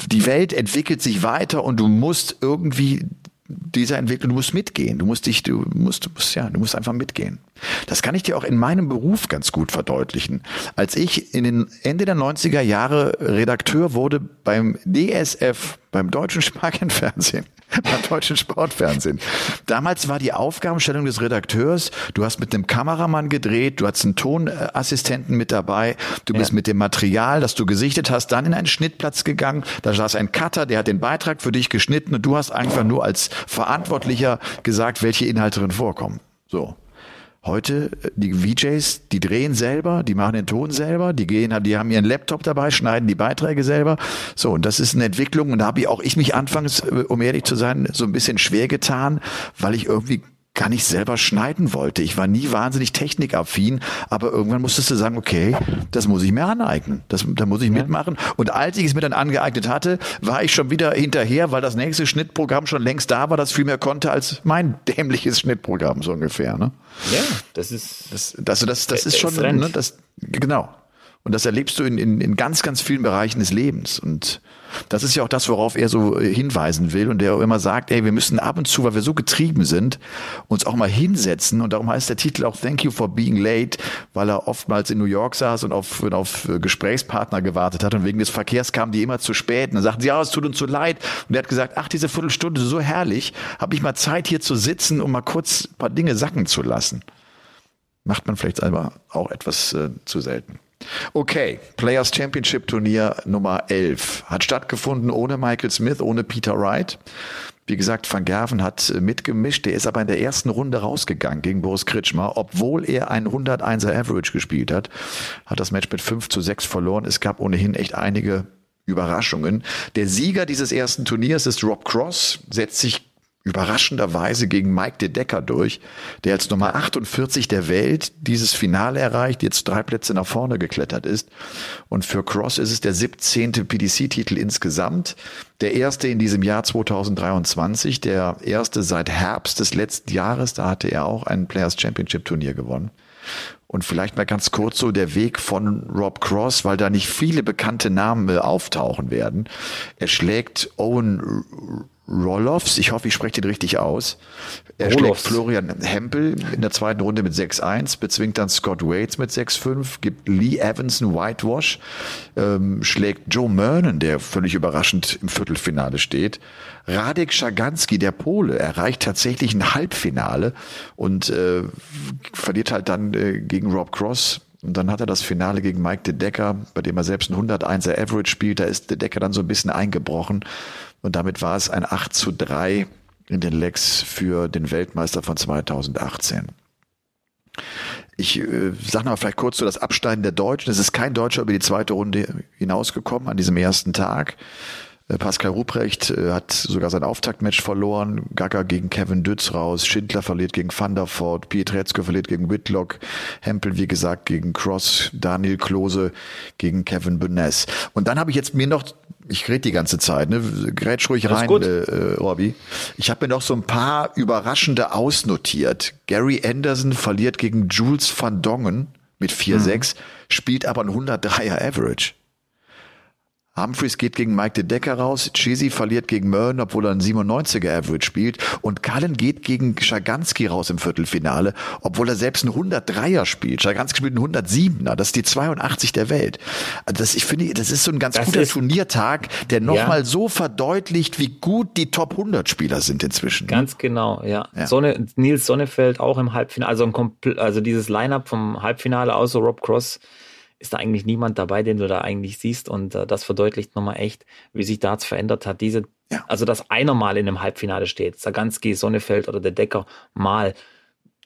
die Welt entwickelt sich weiter und du musst irgendwie dieser Entwicklung, du musst mitgehen, du musst dich, du musst, du musst, ja, du musst einfach mitgehen. Das kann ich dir auch in meinem Beruf ganz gut verdeutlichen. Als ich in den Ende der 90er Jahre Redakteur wurde beim DSF, beim Deutschen Sparkenfernsehen, beim deutschen Sportfernsehen. Damals war die Aufgabenstellung des Redakteurs, du hast mit einem Kameramann gedreht, du hast einen Tonassistenten mit dabei, du bist ja. mit dem Material, das du gesichtet hast, dann in einen Schnittplatz gegangen, da saß ein Cutter, der hat den Beitrag für dich geschnitten und du hast einfach nur als Verantwortlicher gesagt, welche Inhalte drin vorkommen. So. Heute, äh, die VJs, die drehen selber, die machen den Ton selber, die gehen, die haben ihren Laptop dabei, schneiden die Beiträge selber. So, und das ist eine Entwicklung. Und da habe ich auch ich mich anfangs, äh, um ehrlich zu sein, so ein bisschen schwer getan, weil ich irgendwie gar nicht selber schneiden wollte. Ich war nie wahnsinnig technikaffin, aber irgendwann musstest du sagen, okay, das muss ich mir aneignen. Das, da muss ich ja. mitmachen. Und als ich es mir dann angeeignet hatte, war ich schon wieder hinterher, weil das nächste Schnittprogramm schon längst da war, das viel mehr konnte als mein dämliches Schnittprogramm, so ungefähr. Ne? Ja, das ist. Das, das, das, das ist schon, ne, das, genau. Und das erlebst du in, in, in ganz, ganz vielen Bereichen des Lebens. Und das ist ja auch das, worauf er so äh, hinweisen will und der auch immer sagt, ey, wir müssen ab und zu, weil wir so getrieben sind, uns auch mal hinsetzen. Und darum heißt der Titel auch Thank you for being late, weil er oftmals in New York saß und auf, auf äh, Gesprächspartner gewartet hat. Und wegen des Verkehrs kamen die immer zu spät. Und dann sagten sie, ja, es tut uns so leid. Und er hat gesagt, ach, diese Viertelstunde, so herrlich, habe ich mal Zeit hier zu sitzen, um mal kurz ein paar Dinge sacken zu lassen. Macht man vielleicht selber auch etwas äh, zu selten. Okay, Players Championship Turnier Nummer 11 hat stattgefunden ohne Michael Smith, ohne Peter Wright. Wie gesagt, Van Gerven hat äh, mitgemischt. Der ist aber in der ersten Runde rausgegangen gegen Boris Kritschmer. Obwohl er ein 101er Average gespielt hat, hat das Match mit 5 zu 6 verloren. Es gab ohnehin echt einige Überraschungen. Der Sieger dieses ersten Turniers ist Rob Cross, setzt sich überraschenderweise gegen Mike De Decker durch, der als Nummer 48 der Welt dieses Finale erreicht, jetzt drei Plätze nach vorne geklettert ist. Und für Cross ist es der 17. PDC-Titel insgesamt, der erste in diesem Jahr 2023, der erste seit Herbst des letzten Jahres, da hatte er auch ein Players Championship Turnier gewonnen. Und vielleicht mal ganz kurz so der Weg von Rob Cross, weil da nicht viele bekannte Namen auftauchen werden. Er schlägt Owen Roloffs, ich hoffe, ich spreche den richtig aus. Er Roloffs. schlägt Florian Hempel in der zweiten Runde mit 6-1, bezwingt dann Scott Waits mit 6-5, gibt Lee Evans einen Whitewash, ähm, schlägt Joe Mernon, der völlig überraschend im Viertelfinale steht. Radek Schaganski, der Pole, erreicht tatsächlich ein Halbfinale und äh, verliert halt dann äh, gegen Rob Cross und dann hat er das Finale gegen Mike De Decker, bei dem er selbst ein 101er Average spielt. Da ist De Decker dann so ein bisschen eingebrochen. Und damit war es ein 8 zu 3 in den Legs für den Weltmeister von 2018. Ich äh, sage noch mal vielleicht kurz so das Abschneiden der Deutschen. Es ist kein Deutscher über die zweite Runde hinausgekommen an diesem ersten Tag. Äh, Pascal Ruprecht äh, hat sogar sein Auftaktmatch verloren. Gaga gegen Kevin Dütz raus. Schindler verliert gegen Van der Voort. Pietrezko verliert gegen Whitlock. Hempel, wie gesagt, gegen Cross. Daniel Klose gegen Kevin Benes. Und dann habe ich jetzt mir noch, ich rede die ganze Zeit, ne? Grätsch ruhig rein, äh, äh, Robby. Ich habe mir noch so ein paar überraschende ausnotiert. Gary Anderson verliert gegen Jules van Dongen mit 4-6, mhm. spielt aber ein 103er Average. Humphreys geht gegen Mike de Decker raus, Chizzy verliert gegen Mern, obwohl er einen 97er Average spielt und Cullen geht gegen Schaganski raus im Viertelfinale, obwohl er selbst einen 103er spielt. Schaganski spielt einen 107er, das ist die 82 der Welt. Also das, ich finde, das ist so ein ganz das guter Turniertag, der nochmal ja. so verdeutlicht, wie gut die Top 100 Spieler sind inzwischen. Ganz genau, ja. ja. Sonne, Nils Sonnefeld auch im Halbfinale, also, ein also dieses Line-Up vom Halbfinale außer Rob Cross, ist da eigentlich niemand dabei, den du da eigentlich siehst. Und äh, das verdeutlicht nochmal echt, wie sich Darts verändert hat. Diese, ja. also dass einer mal in einem Halbfinale steht, Saganski, Sonnefeld oder der Decker mal,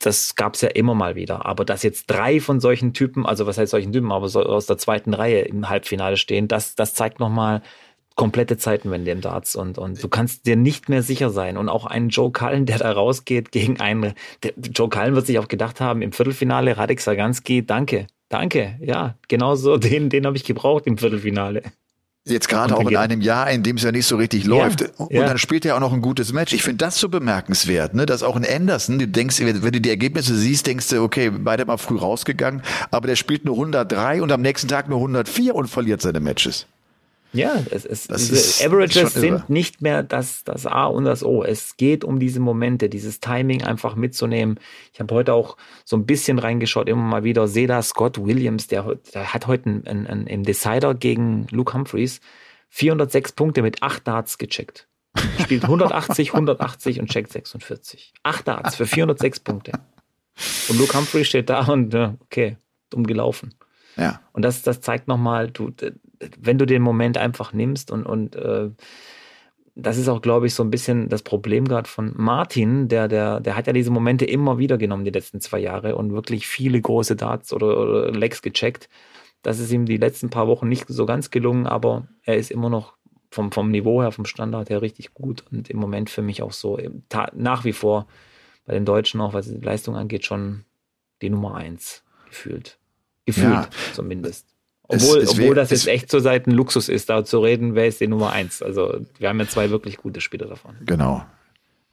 das gab es ja immer mal wieder. Aber dass jetzt drei von solchen Typen, also was heißt solchen Typen, aber so aus der zweiten Reihe im Halbfinale stehen, das, das zeigt nochmal komplette Zeitenwende im Darts und, und du kannst dir nicht mehr sicher sein. Und auch ein Joe Cullen, der da rausgeht gegen einen, der, Joe Cullen wird sich auch gedacht haben, im Viertelfinale, Radek Saganski, danke, Danke, ja, genau so, den, den habe ich gebraucht im Viertelfinale. Jetzt gerade auch in einem Jahr, in dem es ja nicht so richtig läuft. Ja, und ja. dann spielt er auch noch ein gutes Match. Ich finde das so bemerkenswert, ne? dass auch in Anderson, du denkst, wenn du die Ergebnisse siehst, denkst du, okay, beide mal früh rausgegangen, aber der spielt nur 103 und am nächsten Tag nur 104 und verliert seine Matches. Ja, es, es, diese ist, Averages sind irre. nicht mehr das, das A und das O. Es geht um diese Momente, dieses Timing einfach mitzunehmen. Ich habe heute auch so ein bisschen reingeschaut, immer mal wieder. Seda Scott Williams, der, der hat heute einen, einen, einen, im Decider gegen Luke Humphreys 406 Punkte mit 8 Darts gecheckt. Spielt 180, 180 und checkt 46. 8 Darts für 406 Punkte. Und Luke Humphrey steht da und, okay, dumm gelaufen. Ja. Und das, das zeigt nochmal, du, wenn du den Moment einfach nimmst und, und äh, das ist auch, glaube ich, so ein bisschen das Problem gerade von Martin, der, der, der hat ja diese Momente immer wieder genommen, die letzten zwei Jahre und wirklich viele große Darts oder, oder Legs gecheckt. Das ist ihm die letzten paar Wochen nicht so ganz gelungen, aber er ist immer noch vom, vom Niveau her, vom Standard her richtig gut und im Moment für mich auch so nach wie vor bei den Deutschen auch, was die Leistung angeht, schon die Nummer eins gefühlt. Gefühlt Ja. zumindest. Obwohl, Es- es obwohl wär- das jetzt es- echt zur Seite ein Luxus ist, da zu reden, wer ist die Nummer eins. Also wir haben ja zwei wirklich gute Spieler davon. Genau.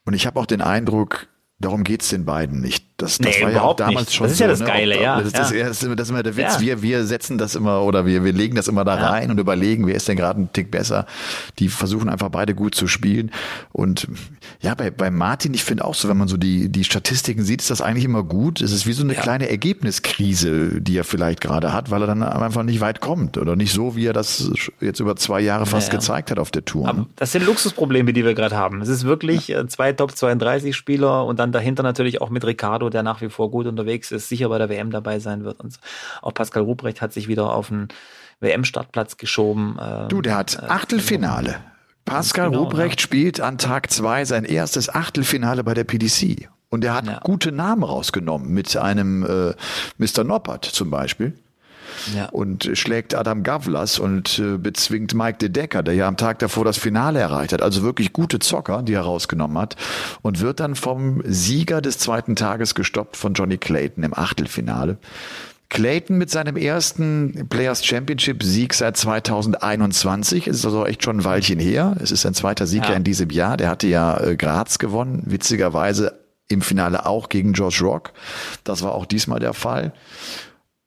Und ich habe auch den Eindruck, darum geht's den beiden nicht. Das, das Nee, war ja auch damals nicht. schon Das ist so. ja das ne? Geile, Ob- ja, Das ist, das, ja. das ist das ist immer der Witz. Ja. Wir, wir setzen das immer oder wir, wir legen das immer da Ja. rein und überlegen, wer ist denn gerade ein Tick besser. Die versuchen einfach beide gut zu spielen. Und ja, bei, bei Martin, ich finde auch so, wenn man so die, die Statistiken sieht, ist das eigentlich immer gut. Es ist wie so eine kleine Ergebniskrise, die er vielleicht gerade hat, weil er dann einfach nicht weit kommt oder nicht so, wie er das jetzt über zwei Jahre fast Ja, ja. gezeigt hat auf der Tour. Aber ne? das sind Luxusprobleme, die wir gerade haben. Es ist wirklich äh, zwei Top 32 Spieler und dann dahinter natürlich auch mit Ricardo, der nach wie vor gut unterwegs ist, sicher bei der WM dabei sein wird. Und auch Pascal Ruprecht hat sich wieder auf einen WM-Startplatz geschoben. ähm, Du, der hat äh, Achtelfinale. Pascal genau, Ruprecht spielt an Tag zwei sein erstes Achtelfinale bei der PDC. Und er hat Ja. gute Namen rausgenommen mit einem äh, Mr. Noppert zum Beispiel. Ja. Und schlägt Adam Gavlas und äh, bezwingt Mike De Decker, der ja am Tag davor das Finale erreicht hat. Also wirklich gute Zocker, die er rausgenommen hat. Und wird dann vom Sieger des zweiten Tages gestoppt von Johnny Clayton im Achtelfinale. Clayton mit seinem ersten Players Championship Sieg seit 2021. Es ist also echt schon ein Weilchen her. Es ist sein zweiter Sieg Ja. ja in diesem Jahr. Der hatte ja äh, Graz gewonnen. Witzigerweise im Finale auch gegen Josh Rock. Das war auch diesmal der Fall.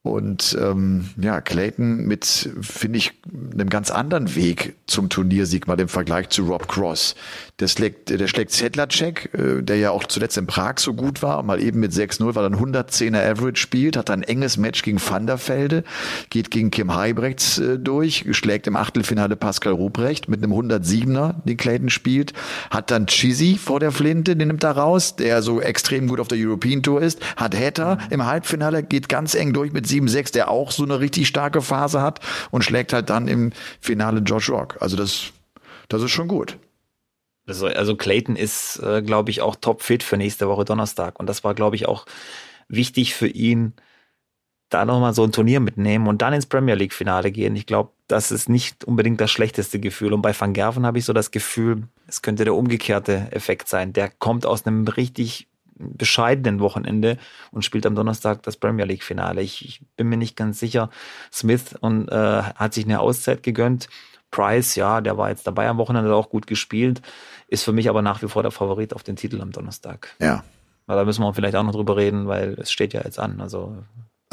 Und ähm, ja, Clayton mit, finde ich, einem ganz anderen Weg zum Turniersieg mal im Vergleich zu Rob Cross. Der schlägt, der schlägt Sedlacek, äh, der ja auch zuletzt in Prag so gut war, mal eben mit 6-0, weil er ein 110er Average spielt, hat ein enges Match gegen Van der Velde, geht gegen Kim Heibrechts äh, durch, schlägt im Achtelfinale Pascal Ruprecht mit einem 107er, den Clayton spielt, hat dann Chizzy vor der Flinte, den nimmt er raus, der so extrem gut auf der European Tour ist, hat Hatter im Halbfinale, geht ganz eng durch mit 7-6, der auch so eine richtig starke Phase hat und schlägt halt dann im Finale Josh Rock. Also das, das ist schon gut. Also, also Clayton ist, äh, glaube ich, auch topfit für nächste Woche Donnerstag. Und das war, glaube ich, auch wichtig für ihn, da nochmal so ein Turnier mitnehmen und dann ins Premier League-Finale gehen. Ich glaube, das ist nicht unbedingt das schlechteste Gefühl. Und bei Van Gerven habe ich so das Gefühl, es könnte der umgekehrte Effekt sein. Der kommt aus einem richtig bescheidenen Wochenende und spielt am Donnerstag das Premier League-Finale. Ich, ich bin mir nicht ganz sicher. Smith und äh, hat sich eine Auszeit gegönnt. Price, ja, der war jetzt dabei am Wochenende hat auch gut gespielt, ist für mich aber nach wie vor der Favorit auf den Titel am Donnerstag. Ja. Weil da müssen wir vielleicht auch noch drüber reden, weil es steht ja jetzt an. Also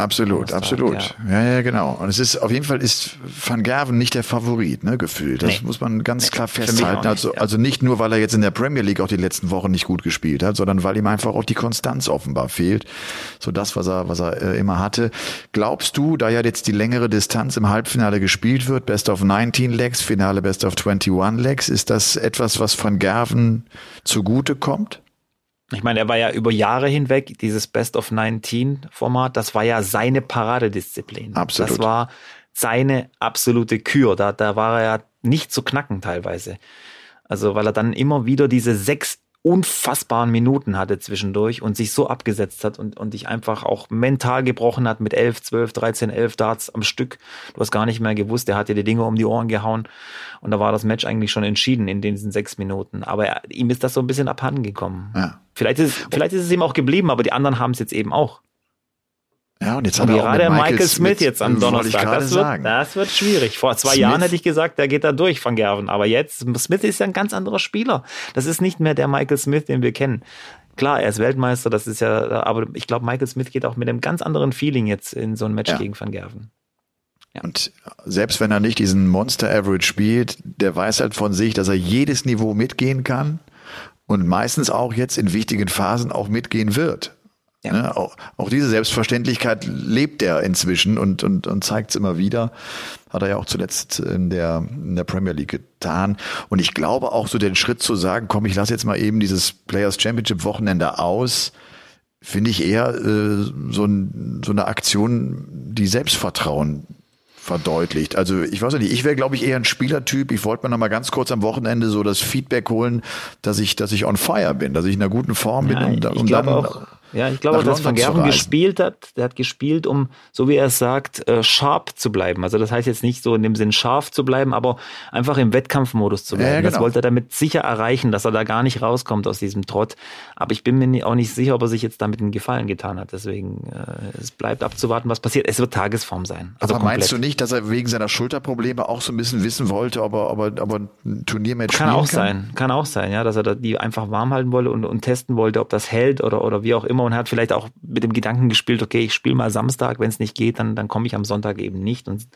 Absolut, absolut. Ja. ja, genau. Und es ist auf jeden Fall ist Van Gerven nicht der Favorit, ne, gefühlt. Das Nee. muss man ganz Nee, klar festhalten. nicht, also, ja. also nicht nur, weil er jetzt in der Premier League auch die letzten Wochen nicht gut gespielt hat, sondern weil ihm einfach auch die Konstanz offenbar fehlt. So das, was er, was er äh, immer hatte. Glaubst du, da ja jetzt die längere Distanz im Halbfinale gespielt wird, Best of 19 Legs, Finale Best of 21 Legs, ist das etwas, was Van Gerven zugute kommt? Ich meine, er war ja über Jahre hinweg, dieses Best of 19 Format, das war ja seine Paradedisziplin. Absolut. Das war seine absolute Kür. Da, da war er ja nicht zu knacken teilweise. Also, weil er dann immer wieder diese sechs unfassbaren Minuten hatte zwischendurch und sich so abgesetzt hat und, und dich einfach auch mental gebrochen hat mit 11, 12, 13, 11 Darts am Stück. Du hast gar nicht mehr gewusst, er hat dir die Dinge um die Ohren gehauen und da war das Match eigentlich schon entschieden in diesen sechs Minuten. Aber er, ihm ist das so ein bisschen abhanden gekommen. Ja. Vielleicht ist, vielleicht ist es ihm auch geblieben, aber die anderen haben es jetzt eben auch. Ja, und jetzt Und er auch gerade mit Michael, Smith jetzt am Donnerstag. Das wird, sagen. das wird schwierig. Vor zwei Smith- Jahren hätte ich gesagt, der geht da durch, Van Gerven. Aber jetzt, Smith ist ja ein ganz anderer Spieler. Das ist nicht mehr der Michael Smith, den wir kennen. Klar, er ist Weltmeister, das ist ja, aber ich glaube, Michael Smith geht auch mit einem ganz anderen Feeling jetzt in so ein Match Ja. gegen Van Gerven. Und selbst wenn er nicht diesen Monster Average spielt, der weiß halt von sich, dass er jedes Niveau mitgehen kann und meistens auch jetzt in wichtigen Phasen auch mitgehen wird. Ja. Ne? Auch, auch diese Selbstverständlichkeit lebt er inzwischen und, und, und zeigt es immer wieder. Hat er ja auch zuletzt in der, in der Premier League getan. Und ich glaube auch so den Schritt zu sagen, komm, ich lasse jetzt mal eben dieses Players Championship Wochenende aus, finde ich eher äh, so, ein, so eine Aktion, die Selbstvertrauen verdeutlicht. Also ich weiß nicht, ich wäre glaube ich eher ein Spielertyp. Ich wollte mir noch mal ganz kurz am Wochenende so das Feedback holen, dass ich, dass ich on fire bin, dass ich in einer guten Form bin, Ja, um, ich um glaube dann auch. Ja, ich glaube, dass Van Gerven gespielt hat. Der hat gespielt, um, so wie er es sagt, äh, sharp zu bleiben. Also das heißt jetzt nicht so in dem Sinn scharf zu bleiben, aber einfach im Wettkampfmodus zu bleiben. Ja, genau. Das wollte er damit sicher erreichen, dass er da gar nicht rauskommt aus diesem Trott. Aber ich bin mir auch nicht sicher, ob er sich jetzt damit einen Gefallen getan hat. Deswegen, äh, es bleibt abzuwarten, was passiert. Es wird Tagesform sein. Also aber komplett. meinst du nicht, dass er wegen seiner Schulterprobleme auch so ein bisschen wissen wollte, ob er, ob er, ob er ein Turniermatch kann auch kann? sein, kann auch sein, ja, dass er die einfach warm halten wollte und, und testen wollte, ob das hält oder, oder wie auch immer und hat vielleicht auch mit dem Gedanken gespielt, okay, ich spiele mal Samstag, wenn es nicht geht, dann, dann komme ich am Sonntag eben nicht. Und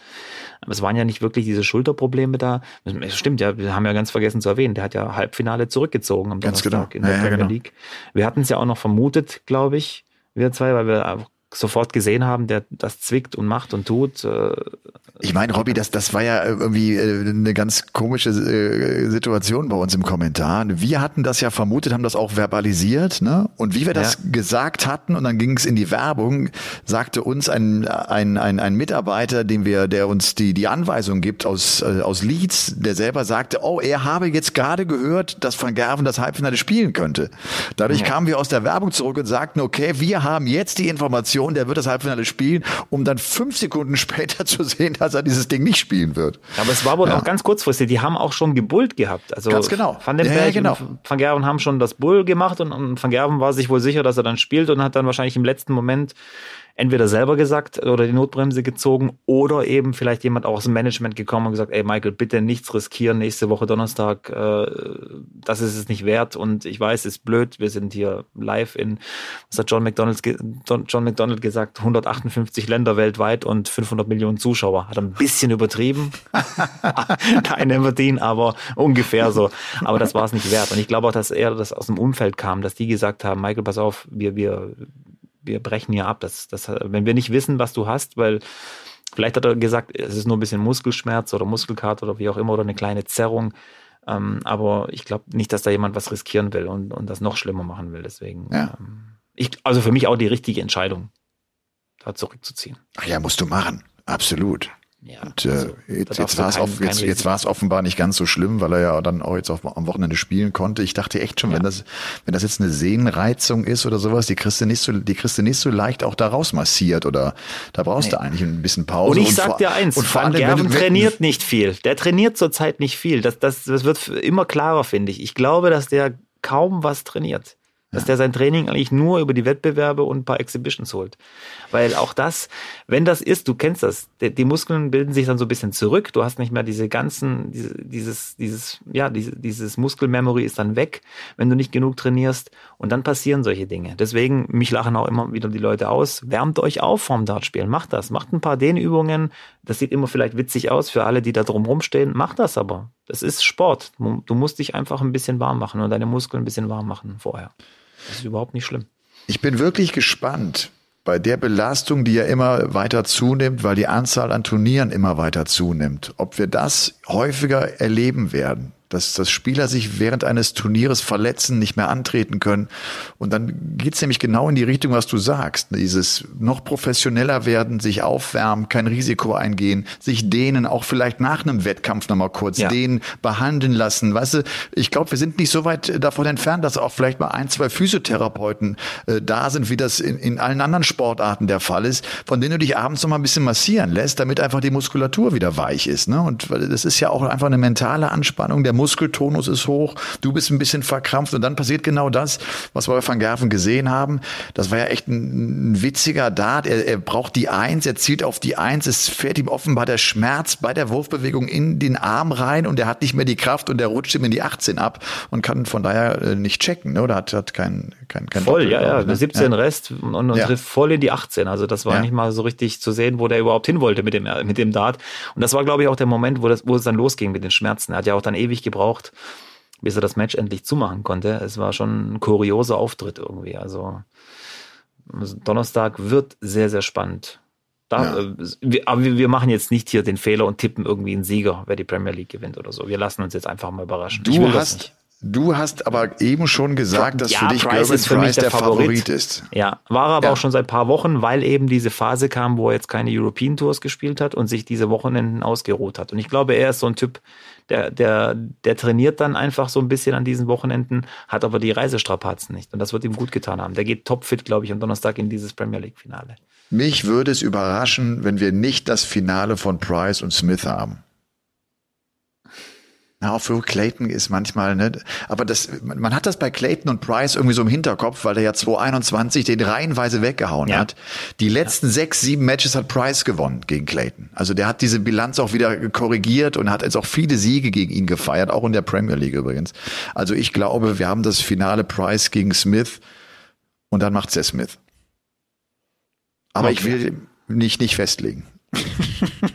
es waren ja nicht wirklich diese Schulterprobleme da. Es stimmt ja, wir haben ja ganz vergessen zu erwähnen, der hat ja Halbfinale zurückgezogen am ganz Donnerstag genau. in der ja, Premier genau. League. Wir hatten es ja auch noch vermutet, glaube ich, wir zwei, weil wir sofort gesehen haben, der das zwickt und macht und tut. Äh, ich meine, Robby, das, das war ja irgendwie äh, eine ganz komische äh, Situation bei uns im Kommentar. Wir hatten das ja vermutet, haben das auch verbalisiert, ne? Und wie wir das ja. gesagt hatten, und dann ging es in die Werbung, sagte uns ein, ein, ein, ein Mitarbeiter, dem wir, der uns die, die Anweisung gibt aus, aus Leeds, der selber sagte, oh, er habe jetzt gerade gehört, dass Van Gerven das Halbfinale spielen könnte. Dadurch ja. kamen wir aus der Werbung zurück und sagten, okay, wir haben jetzt die Information, der wird das Halbfinale spielen, um dann fünf Sekunden später zu sehen, dass er dieses Ding nicht spielen wird. Aber es war wohl ja. auch ganz kurzfristig. Die haben auch schon gebullt gehabt. Also ganz genau. Van den Berg ja, genau. und Van Gerven haben schon das Bull gemacht und, und Van Gerven war sich wohl sicher, dass er dann spielt und hat dann wahrscheinlich im letzten Moment entweder selber gesagt oder die Notbremse gezogen oder eben vielleicht jemand auch aus dem Management gekommen und gesagt, ey Michael, bitte nichts riskieren nächste Woche Donnerstag, äh, das ist es nicht wert und ich weiß, es ist blöd, wir sind hier live in, was hat John McDonald, John McDonald gesagt, 158 Länder weltweit und 500 Millionen Zuschauer. Hat ein bisschen übertrieben, kein Everdeen, aber ungefähr so. Aber das war es nicht wert und ich glaube auch, dass er das aus dem Umfeld kam, dass die gesagt haben, Michael, pass auf, wir, wir, wir brechen hier ab. Das, das, wenn wir nicht wissen, was du hast, weil vielleicht hat er gesagt, es ist nur ein bisschen Muskelschmerz oder Muskelkater oder wie auch immer oder eine kleine Zerrung. Ähm, aber ich glaube nicht, dass da jemand was riskieren will und, und das noch schlimmer machen will. Deswegen, ja. ähm, ich, also für mich auch die richtige Entscheidung, da zurückzuziehen. Ach ja, musst du machen. Absolut. Ja, und äh, also, jetzt, jetzt war es off, jetzt, jetzt war es offenbar nicht ganz so schlimm, weil er ja dann auch jetzt auf, am Wochenende spielen konnte. Ich dachte echt schon, ja. wenn das wenn das jetzt eine Sehnenreizung ist oder sowas, die kriegst du nicht so die kriegst du nicht so leicht auch da raus massiert oder da brauchst nee. du eigentlich ein bisschen Pause. Und ich und sag dir eins, und Van Gerven trainiert nicht viel. Der trainiert zurzeit nicht viel. Das, das, das wird immer klarer, finde ich. Ich glaube, dass der kaum was trainiert dass ja. der sein Training eigentlich nur über die Wettbewerbe und ein paar Exhibitions holt. Weil auch das, wenn das ist, du kennst das, die, Muskeln bilden sich dann so ein bisschen zurück, du hast nicht mehr diese ganzen, diese, dieses, dieses, ja, diese, dieses Muskelmemory ist dann weg, wenn du nicht genug trainierst und dann passieren solche Dinge. Deswegen, mich lachen auch immer wieder die Leute aus, wärmt euch auf vorm Dartspielen, macht das, macht ein paar Dehnübungen, das sieht immer vielleicht witzig aus für alle, die da drumherum stehen, macht das aber. Das ist Sport. Du musst dich einfach ein bisschen warm machen und deine Muskeln ein bisschen warm machen vorher. Das ist überhaupt nicht schlimm. Ich bin wirklich gespannt bei der Belastung, die ja immer weiter zunimmt, weil die Anzahl an Turnieren immer weiter zunimmt, ob wir das häufiger erleben werden dass, dass Spieler sich während eines Turnieres verletzen, nicht mehr antreten können. Und dann geht's nämlich genau in die Richtung, was du sagst. Dieses noch professioneller werden, sich aufwärmen, kein Risiko eingehen, sich dehnen, auch vielleicht nach einem Wettkampf nochmal kurz ja. dehnen, behandeln lassen. Weißt du, ich glaube, wir sind nicht so weit davon entfernt, dass auch vielleicht mal ein, zwei Physiotherapeuten äh, da sind, wie das in, in allen anderen Sportarten der Fall ist, von denen du dich abends noch mal ein bisschen massieren lässt, damit einfach die Muskulatur wieder weich ist. Ne? Und das ist ja auch einfach eine mentale Anspannung der Muskeltonus ist hoch, du bist ein bisschen verkrampft und dann passiert genau das, was wir bei Van Gerven gesehen haben. Das war ja echt ein, ein witziger Dart. Er, er braucht die Eins, er zielt auf die Eins, es fährt ihm offenbar der Schmerz bei der Wurfbewegung in den Arm rein und er hat nicht mehr die Kraft und er rutscht ihm in die 18 ab und kann von daher äh, nicht checken, ne? oder hat, hat kein, kein, kein Voll, Doppel, ja, ja, ne? 17 ja. Rest und, und ja. trifft voll in die 18. Also das war ja. nicht mal so richtig zu sehen, wo der überhaupt hin wollte mit dem, mit dem Dart. Und das war, glaube ich, auch der Moment, wo, das, wo es dann losging mit den Schmerzen. Er hat ja auch dann ewig gebraucht, bis er das Match endlich zumachen konnte. Es war schon ein kurioser Auftritt irgendwie. Also Donnerstag wird sehr, sehr spannend. Da, ja. äh, aber wir machen jetzt nicht hier den Fehler und tippen irgendwie einen Sieger, wer die Premier League gewinnt oder so. Wir lassen uns jetzt einfach mal überraschen. Du hast, Du hast aber eben schon gesagt, dass ja, für dich Price Gervin für Price der, der Favorit. Favorit. ist. Ja, war er aber ja. auch schon seit paar Wochen, weil eben diese Phase kam, wo er jetzt keine European Tours gespielt hat und sich diese Wochenenden ausgeruht hat. Und ich glaube, er ist so ein Typ, der, der, der trainiert dann einfach so ein bisschen an diesen Wochenenden, hat aber die Reisestrapazen nicht. Und das wird ihm gut getan haben. Der geht topfit, glaube ich, am Donnerstag in dieses Premier League-Finale. Mich würde es überraschen, wenn wir nicht das Finale von Price und Smith haben. Ja, auch für Clayton ist manchmal, ne, aber das, man hat das bei Clayton und Price irgendwie so im Hinterkopf, weil er ja 2021 den reihenweise weggehauen ja. hat. Die letzten ja. sechs, sieben Matches hat Price gewonnen gegen Clayton. Also der hat diese Bilanz auch wieder korrigiert und hat jetzt auch viele Siege gegen ihn gefeiert, auch in der Premier League übrigens. Also ich glaube, wir haben das Finale Price gegen Smith und dann macht's der Smith. Aber okay. ich will nicht, nicht festlegen.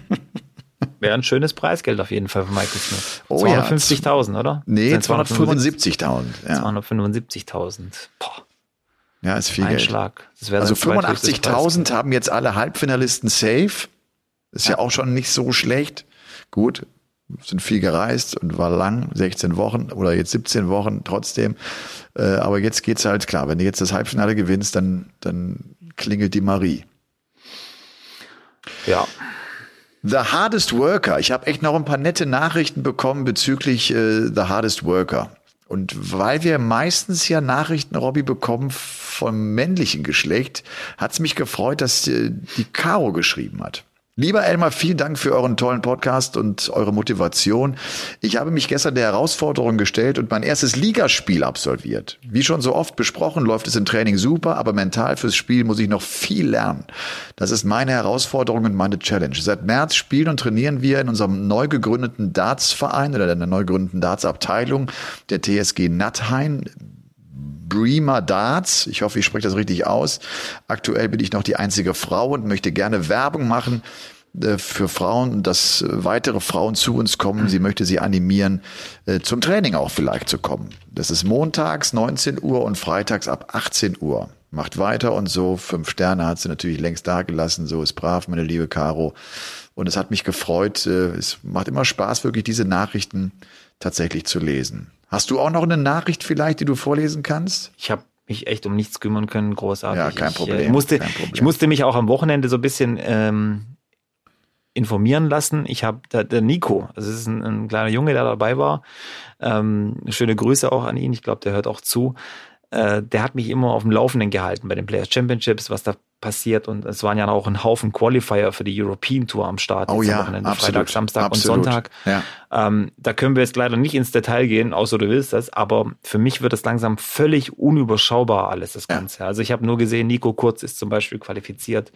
Wäre ein schönes Preisgeld auf jeden Fall für Michael Smith. Oh 250.000, ja. oder? Nee, 275.000. Ja. 275.000. Ja, ist viel ein Geld. Schlag. also 85.000 haben jetzt alle Halbfinalisten safe. Ist ja. ja auch schon nicht so schlecht. Gut, sind viel gereist und war lang, 16 Wochen oder jetzt 17 Wochen trotzdem. Äh, aber jetzt geht's halt klar, wenn du jetzt das Halbfinale gewinnst, dann, dann klingelt die Marie. Ja. The Hardest Worker. Ich habe echt noch ein paar nette Nachrichten bekommen bezüglich äh, The Hardest Worker. Und weil wir meistens ja Nachrichten, Robby, bekommen vom männlichen Geschlecht, hat es mich gefreut, dass äh, die Caro geschrieben hat. Lieber Elmar, vielen Dank für euren tollen Podcast und eure Motivation. Ich habe mich gestern der Herausforderung gestellt und mein erstes Ligaspiel absolviert. Wie schon so oft besprochen, läuft es im Training super, aber mental fürs Spiel muss ich noch viel lernen. Das ist meine Herausforderung und meine Challenge. Seit März spielen und trainieren wir in unserem neu gegründeten Darts-Verein oder der neu gegründeten Darts-Abteilung der TSG Nattheim Bremer Darts. Ich hoffe, ich spreche das richtig aus. Aktuell bin ich noch die einzige Frau und möchte gerne Werbung machen äh, für Frauen, dass weitere Frauen zu uns kommen. Sie möchte sie animieren, äh, zum Training auch vielleicht zu kommen. Das ist montags 19 Uhr und freitags ab 18 Uhr. Macht weiter und so. Fünf Sterne hat sie natürlich längst dagelassen. So ist brav, meine liebe Caro. Und es hat mich gefreut. Äh, es macht immer Spaß, wirklich diese Nachrichten tatsächlich zu lesen. Hast du auch noch eine Nachricht vielleicht, die du vorlesen kannst? Ich habe mich echt um nichts kümmern können, großartig. Ja, kein Problem. Ich, äh, musste, kein Problem. ich musste mich auch am Wochenende so ein bisschen ähm, informieren lassen. Ich habe der, der Nico, also es ist ein, ein, kleiner Junge, der dabei war. Ähm, schöne Grüße auch an ihn. Ich glaube, der hört auch zu. Äh, der hat mich immer auf dem Laufenden gehalten bei den Players Championships, was da passiert und es waren ja auch ein Haufen Qualifier für die European Tour am Start. Oh ja, Wochenende, absolut, Freitag, Samstag absolut. und Sonntag. Ja. Ähm, da können wir jetzt leider nicht ins Detail gehen, außer du willst das, aber für mich wird es langsam völlig unüberschaubar alles, das Ganze. Ja. Also ich habe nur gesehen, Nico Kurz ist zum Beispiel qualifiziert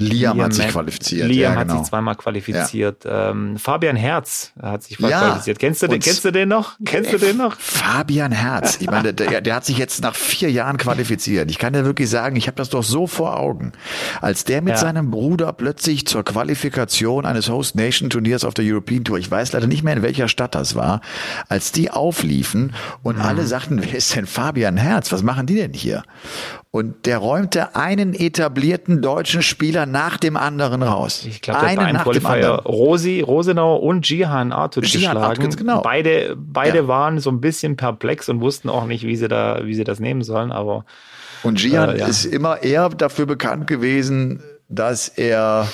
Liam, Liam hat sich qualifiziert. Liam ja, genau. hat sich zweimal qualifiziert. Ja. Ähm, Fabian Herz hat sich ja. qualifiziert. Kennst du den? Kennst du den noch? Kennst du den noch? Fabian Herz. Ich meine, der, der hat sich jetzt nach vier Jahren qualifiziert. Ich kann dir wirklich sagen, ich habe das doch so vor Augen. Als der mit seinem Bruder plötzlich zur Qualifikation eines Host Nation Turniers auf der European Tour, ich weiß leider nicht mehr in welcher Stadt das war, als die aufliefen und mhm. alle sagten, wer ist denn Fabian Herz? Was machen die denn hier? Und der räumte einen etablierten deutschen Spieler nach dem anderen raus. Ich glaube, der einen Qualifier Rosi, Rosenau und Jihan Arthur geschlagen. Arthur, genau. Beide, beide ja. waren so ein bisschen perplex und wussten auch nicht, wie sie da, wie sie das nehmen sollen, aber. Und Jihan äh, ja. ist immer eher dafür bekannt gewesen, dass er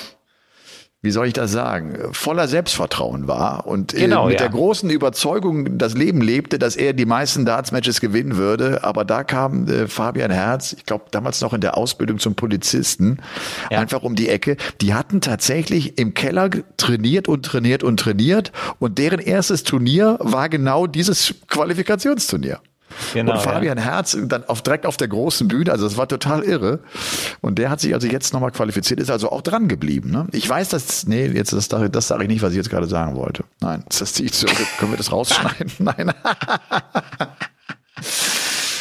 wie soll ich das sagen, voller Selbstvertrauen war und äh, genau, mit ja. der großen Überzeugung das Leben lebte, dass er die meisten Darts-Matches gewinnen würde. Aber da kam äh, Fabian Herz, ich glaube damals noch in der Ausbildung zum Polizisten, ja. einfach um die Ecke. Die hatten tatsächlich im Keller trainiert und trainiert und trainiert und deren erstes Turnier war genau dieses Qualifikationsturnier. Genau, und Fabian ja. Herz dann auf, direkt auf der großen Bühne, also das war total irre. Und der hat sich also jetzt nochmal qualifiziert, ist also auch dran geblieben. Ne? Ich weiß, dass, nee, jetzt das, das sage ich nicht, was ich jetzt gerade sagen wollte. Nein, das ziehe ich zurück. Können wir das rausschneiden? Nein.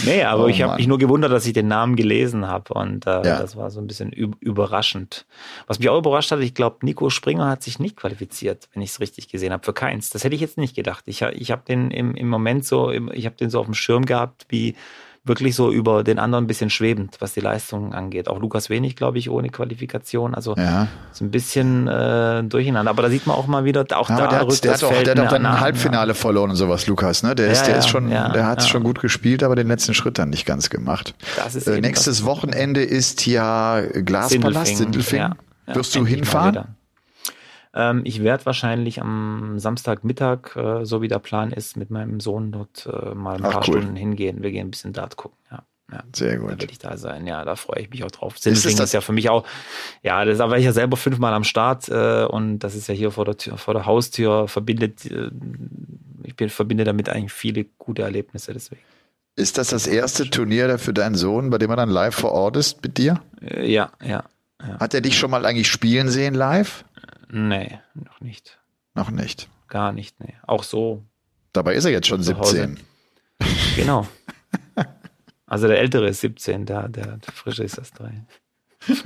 Nee, aber oh, ich habe mich nur gewundert, dass ich den Namen gelesen habe und äh, ja. das war so ein bisschen überraschend. Was mich auch überrascht hat, ich glaube, Nico Springer hat sich nicht qualifiziert, wenn ich es richtig gesehen habe, für keins. Das hätte ich jetzt nicht gedacht. Ich, ich habe den im, im Moment so, ich habe den so auf dem Schirm gehabt, wie wirklich so über den anderen ein bisschen schwebend, was die Leistungen angeht. Auch Lukas Wenig, glaube ich, ohne Qualifikation. Also ja. so ein bisschen äh, durcheinander. Aber da sieht man auch mal wieder, auch ja, da der rückt der das hat auch, Der hat auch dann ein Halbfinale ja. verloren und sowas, Lukas. Ne? Der, ist, der ist schon, der hat es schon gut gespielt, aber den letzten Schritt dann nicht ganz gemacht. Äh, nächstes Wochenende ist ja Glaspalast, Sindelfing. Sindelfing. Wirst du hinfahren? Ähm, ich werde wahrscheinlich am Samstagmittag, äh, so wie der Plan ist, mit meinem Sohn dort äh, mal ein Ach, paar cool. Stunden hingehen. Wir gehen ein bisschen Dart gucken. Ja. Ja, Sehr da gut. werde ich da sein. Ja, da freue ich mich auch drauf. es Sindelfingen das- ist ja für mich auch, ja, das da war ich ja selber fünfmal am Start äh, und das ist ja hier vor der Tür, vor der Haustür, verbindet, äh, ich bin, verbinde damit eigentlich viele gute Erlebnisse deswegen. Ist das das erste Turnier da für deinen Sohn, bei dem er dann live vor Ort ist mit dir? Äh, ja, ja, ja. Hat er dich schon mal eigentlich spielen sehen live? Nee, noch nicht. Noch nicht. Gar nicht, nee. Auch so, Dabei ist er jetzt schon Zu Hause. 17. genau. Also der Ältere ist 17, der, der, der Frische ist erst drei.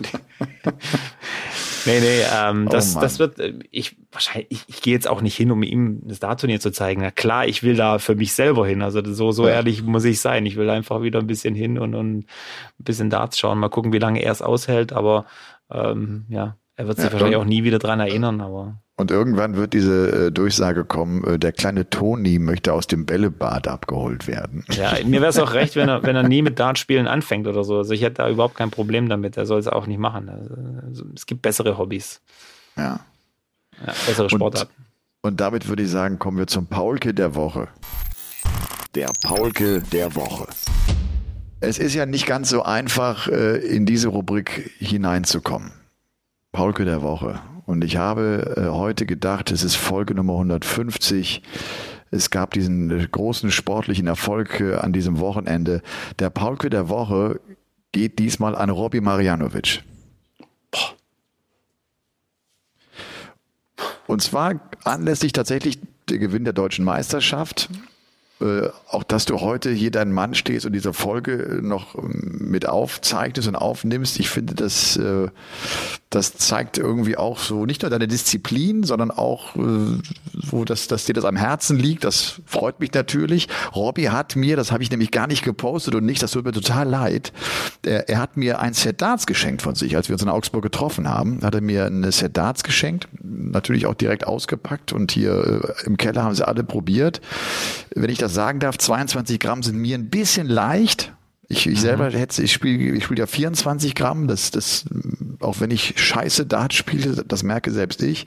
nee, nee, ähm, Oh das, Mann. das wird, äh, ich, wahrscheinlich, ich, ich gehe jetzt auch nicht hin, um ihm das Dartturnier zu zeigen. Na klar, ich will da für mich selber hin. Also so, so Ja. ehrlich muss ich sein. Ich will einfach wieder ein bisschen hin und, und ein bisschen Darts schauen. Mal gucken, wie lange er es aushält. Aber ähm, ja, er wird sich Ja, wahrscheinlich und- auch nie wieder dran erinnern. Aber Und irgendwann wird diese äh, Durchsage kommen, äh, der kleine Toni möchte aus dem Bällebad abgeholt werden. Ja, mir wäre es auch recht, wenn er, wenn er nie mit Dartspielen anfängt oder so. Also ich hätte da überhaupt kein Problem damit. Er soll es auch nicht machen. Also, es gibt bessere Hobbys, Ja. ja, bessere Sportarten. Und damit würde ich sagen, kommen wir zum Paulke der Woche. Der Paulke der Woche. Es ist ja nicht ganz so einfach, äh, in diese Rubrik hineinzukommen. Paulke der Woche. Und ich habe äh, heute gedacht, es ist Folge Nummer 150. Es gab diesen großen sportlichen Erfolg äh, an diesem Wochenende. Der Paulke der Woche geht diesmal an Robbie Marianovic. Und zwar anlässlich tatsächlich der Gewinn der deutschen Meisterschaft. Äh, auch dass du heute hier dein Mann stehst und diese Folge noch ähm, mit aufzeichnest und aufnimmst, ich finde, das, äh, das zeigt irgendwie auch so nicht nur deine Disziplin, sondern auch äh, so, dass, dass dir das am Herzen liegt. Das freut mich natürlich. Robby hat mir, das habe ich nämlich gar nicht gepostet und nicht, das tut mir total leid, er, er hat mir ein Set Darts geschenkt von sich, als wir uns in Augsburg getroffen haben, hat er mir ein Set Darts geschenkt, natürlich auch direkt ausgepackt und hier äh, im Keller haben sie alle probiert. Wenn ich das sagen darf, 22 Gramm sind mir ein bisschen leicht. Ich, ich selber hätte, ich spiele ich spiel ja 24 Gramm, das, das, auch wenn ich scheiße Dart spiele, das merke selbst ich.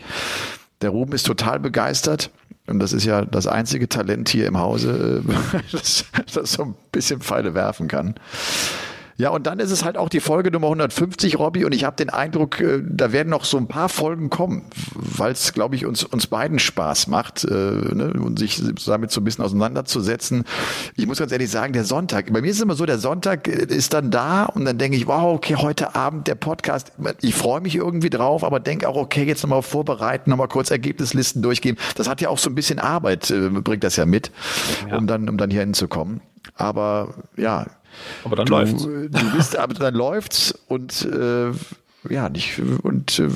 Der Ruben ist total begeistert. Und das ist ja das einzige Talent hier im Hause, äh, das, das so ein bisschen Pfeile werfen kann. Ja, und dann ist es halt auch die Folge Nummer 150, Robby, und ich habe den Eindruck, äh, da werden noch so ein paar Folgen kommen, weil es, glaube ich, uns, uns beiden Spaß macht, äh, ne, und sich damit so ein bisschen auseinanderzusetzen. Ich muss ganz ehrlich sagen, der Sonntag, bei mir ist es immer so, der Sonntag äh, ist dann da und dann denke ich, wow, okay, heute Abend der Podcast, ich freue mich irgendwie drauf, aber denke auch, okay, jetzt nochmal vorbereiten, nochmal kurz Ergebnislisten durchgehen. Das hat ja auch so ein bisschen Arbeit, äh, bringt das ja mit, um dann, um dann hier hinzukommen. Aber ja, Aber dann läuft's. Du bist, aber dann läuft's und äh, ja, nicht und äh,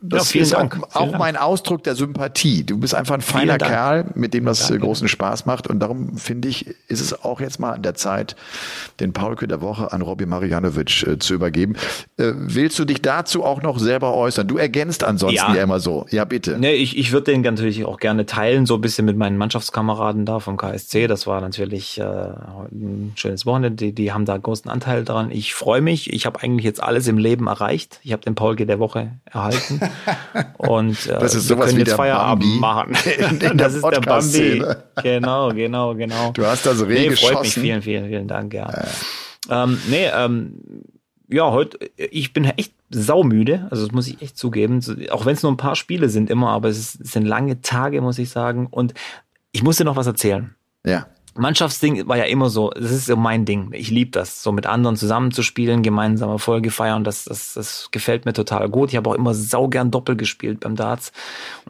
das Ja, ist Dank. auch, Vielen auch Dank. mein Ausdruck der Sympathie. Du bist einfach ein feiner. Kerl, mit dem das äh, Danke. großen Spaß macht und darum finde ich, ist es auch jetzt mal an der Zeit, den Paulke der Woche an Robbie Marianovic äh, zu übergeben. Äh, willst du dich dazu auch noch selber äußern? Du ergänst ansonsten ja, Ja. immer so. Ja, bitte. Nee, ich, ich würde den natürlich auch gerne teilen, so ein bisschen mit meinen Mannschaftskameraden da vom KSC. Das war natürlich äh, ein schönes Wochenende. Die, die haben da großen Anteil dran. Ich freue mich. Ich habe eigentlich jetzt alles im Leben erreicht. Ich habe den Paulke der Woche erhalten. Und äh, Das ist wir können wie jetzt Feierabend Bambi machen. in- in das ist der Bambi. Genau, genau, genau. Du hast das Reh nee, freut mich. geschossen. Vielen, vielen, vielen Dank, ja. Ähm, nee, ähm, ja, heute, ich bin echt saumüde, also das muss ich echt zugeben, So, auch wenn es nur ein paar Spiele sind immer, aber es, ist, es sind lange Tage, muss ich sagen. Und ich muss dir noch was erzählen. Ja. Mannschaftsding war ja immer so, das ist so mein Ding. Ich liebe das, so mit anderen zusammenzuspielen, gemeinsam Erfolge feiern. Das, das, das gefällt mir total gut. Ich habe auch immer saugern Doppel gespielt beim Darts.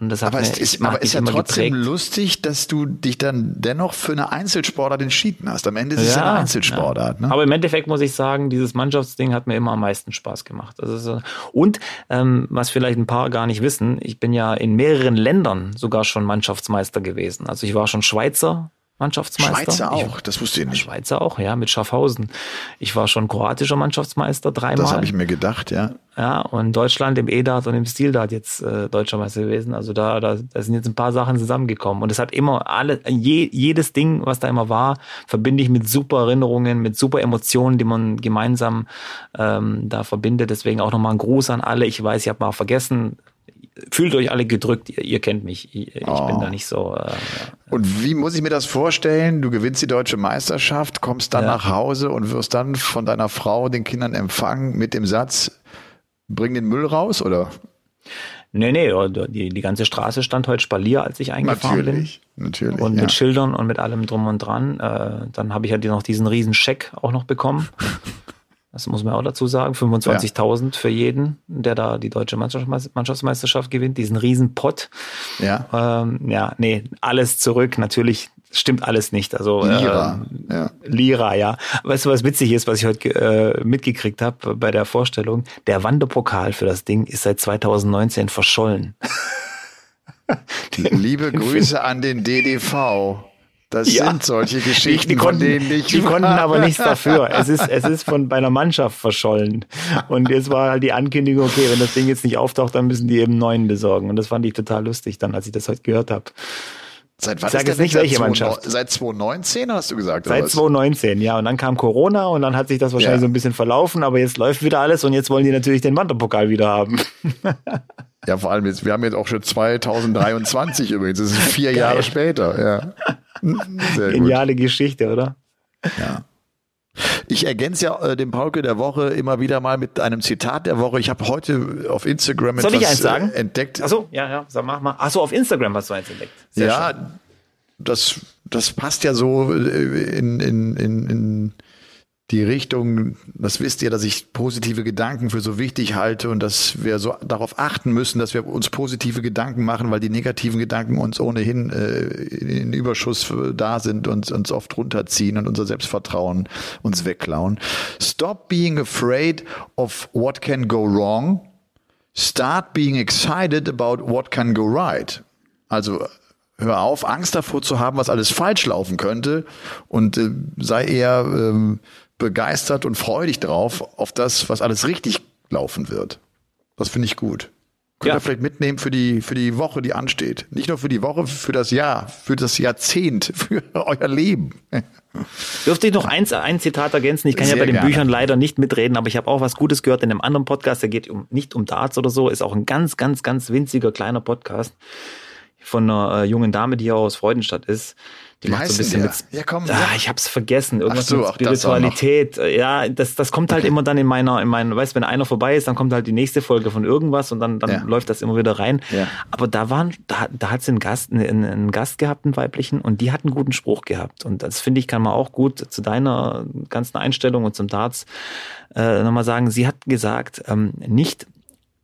Und das hat Aber mir, es ist, aber ist ja trotzdem geprägt. lustig, dass du dich dann dennoch für eine Einzelsportart entschieden hast. Am Ende ist es ja eine Einzelsportart. ja. Ne? Aber im Endeffekt muss ich sagen, dieses Mannschaftsding hat mir immer am meisten Spaß gemacht. Also so. Und ähm, was vielleicht ein paar gar nicht wissen, ich bin ja in mehreren Ländern sogar schon Mannschaftsmeister gewesen. Also ich war schon Schweizer Mannschaftsmeister. Schweizer Ich- auch, das wusste ich nicht. Schweizer auch, ja, mit Schaffhausen. Ich war schon kroatischer Mannschaftsmeister dreimal. Das habe ich mir gedacht, ja. Ja, und Deutschland im E-Dart und im Stil-Dart jetzt äh, Deutscher Meister gewesen. Also da, da, da sind jetzt ein paar Sachen zusammengekommen. Und es hat immer alle, je, jedes Ding, was da immer war, verbinde ich mit super Erinnerungen, mit super Emotionen, die man gemeinsam ähm, da verbindet. Deswegen auch nochmal ein Gruß an alle. Ich weiß, ich habe mal vergessen. Fühlt euch alle gedrückt, ihr, ihr kennt mich. Ich, Oh. bin da nicht so. Äh, Und wie muss ich mir das vorstellen? Du gewinnst die deutsche Meisterschaft, kommst dann Ja. nach Hause und wirst dann von deiner Frau, den Kindern empfangen mit dem Satz, bring den Müll raus, oder? nee, nee, die, die ganze Straße stand heute Spalier, als ich eingefahren Natürlich, natürlich. bin. Und ja. mit Schildern und mit allem drum und dran. Äh, dann habe ich ja noch diesen riesen Scheck auch noch bekommen. Das muss man auch dazu sagen. 25.000 für jeden, der da die deutsche Mannschaftsmeister- Mannschaftsmeisterschaft gewinnt. Diesen riesen Pott. ja. Ähm, ja, nee, alles zurück. Natürlich stimmt alles nicht. Also Lira, ähm, ja. Lira, ja. Weißt du, was witzig ist, was ich heute äh, mitgekriegt habe bei der Vorstellung? Der Wanderpokal für das Ding ist seit 2019 verschollen. Liebe Grüße an den DDV. Das Ja. sind solche Geschichten, die von konnten, denen ich die konnten aber nichts dafür. Es ist, es ist von bei einer Mannschaft verschollen. Und jetzt war halt die Ankündigung, okay, wenn das Ding jetzt nicht auftaucht, dann müssen die eben einen neuen besorgen. Und das fand ich total lustig dann, als ich das heute gehört habe. Seit wann Sag ist jetzt nicht, Seit welche 2009 Mannschaft. Seit 2019 hast du gesagt, Seit was? 2019, ja. Und dann kam Corona und dann hat sich das wahrscheinlich Ja. so ein bisschen verlaufen, aber jetzt läuft wieder alles und jetzt wollen die natürlich den Wanderpokal wieder haben. Ja, vor allem jetzt, wir haben jetzt auch schon 2023 übrigens. Das ist vier Jahre später, ja. Sehr gut. Geniale Geschichte, oder? Ja. Ich ergänze ja äh, den Pauke der Woche immer wieder mal mit einem Zitat der Woche. Ich habe heute auf Instagram Soll ich etwas eins sagen? äh, entdeckt. Achso, ja, ja, sag mach mal. Achso, auf Instagram hast du eins entdeckt. Sehr ja, schön. das, das passt ja so äh, in, in, in, in die Richtung, das wisst ihr, dass ich positive Gedanken für so wichtig halte und dass wir so darauf achten müssen, dass wir uns positive Gedanken machen, weil die negativen Gedanken uns ohnehin äh, in Überschuss da sind und uns oft runterziehen und unser Selbstvertrauen uns wegklauen. Stop being afraid of what can go wrong. Start being excited about what can go right. Also hör auf, Angst davor zu haben, was alles falsch laufen könnte und äh, sei eher ähm, begeistert und freudig drauf auf das, was alles richtig laufen wird. Das finde ich gut. Könnt Ja. ihr vielleicht mitnehmen für die, für die Woche, die ansteht. Nicht nur für die Woche, für das Jahr, für das Jahrzehnt, für euer Leben. Dürfte ich noch eins, ein Zitat ergänzen? Ich kann ja Sehr bei den gerne. Büchern leider nicht mitreden, aber ich habe auch was Gutes gehört in einem anderen Podcast, der geht um, nicht um Darts oder so, ist auch ein ganz, ganz, ganz winziger kleiner Podcast von einer äh, jungen Dame, die hier aus Freudenstadt ist. Die Wie macht so ein bisschen denn mit. Ja, komm, ah, sag. ich hab's vergessen. Irgendwas Ach so, mit das. Spiritualität. Äh, Ja, das, das kommt halt immer dann in meiner, in meinen, weißt, wenn einer vorbei ist, dann kommt halt die nächste Folge von irgendwas und dann, dann Ja. läuft das immer wieder rein. Ja. Aber da waren, da, da hat sie einen Gast, einen, einen Gast gehabt, einen weiblichen, und die hat einen guten Spruch gehabt. Und das finde ich, kann man auch gut zu deiner ganzen Einstellung und zum Darts äh, nochmal sagen. Sie hat gesagt, ähm, nicht,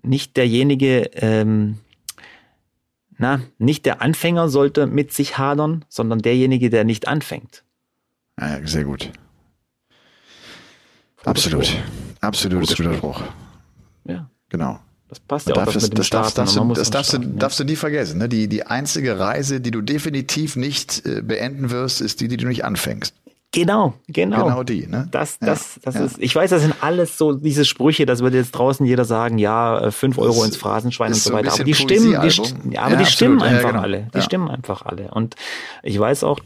nicht derjenige, ähm, na, nicht der Anfänger sollte mit sich hadern, sondern derjenige, der nicht anfängt. Ja, sehr gut. Absolut. Spruch. Absolut, Guter Spruch. Ja, Genau. das passt ja auch das das, darfst, darfst, du, das du, starten, ja. darfst du nie vergessen. Ne? Die, die einzige Reise, die du definitiv nicht äh, beenden wirst, ist die, die du nicht anfängst. Genau, genau. Genau die. Ne? Das, Ja, das, das ja. ist, ich weiß, das sind alles so diese Sprüche, das wird jetzt draußen jeder sagen, ja, äh, fünf Euro Das ins Phrasenschwein und so weiter. Aber die stimmen, die, ja, aber die stimmen absolut. Einfach genau. alle. Die stimmen einfach alle. Und ich weiß auch,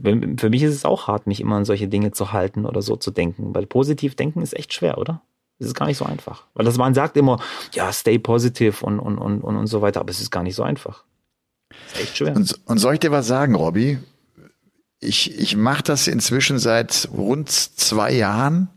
für mich ist es auch hart, mich immer an solche Dinge zu halten oder so zu denken, weil positiv denken ist echt schwer, oder? Es ist gar nicht so einfach. Weil das man sagt immer, ja, stay positive und, und, und, und, und so weiter, aber es ist gar nicht so einfach. ist echt schwer. Und, und soll ich dir was sagen, Robby? Ich, ich mache das inzwischen seit rund zwei Jahren,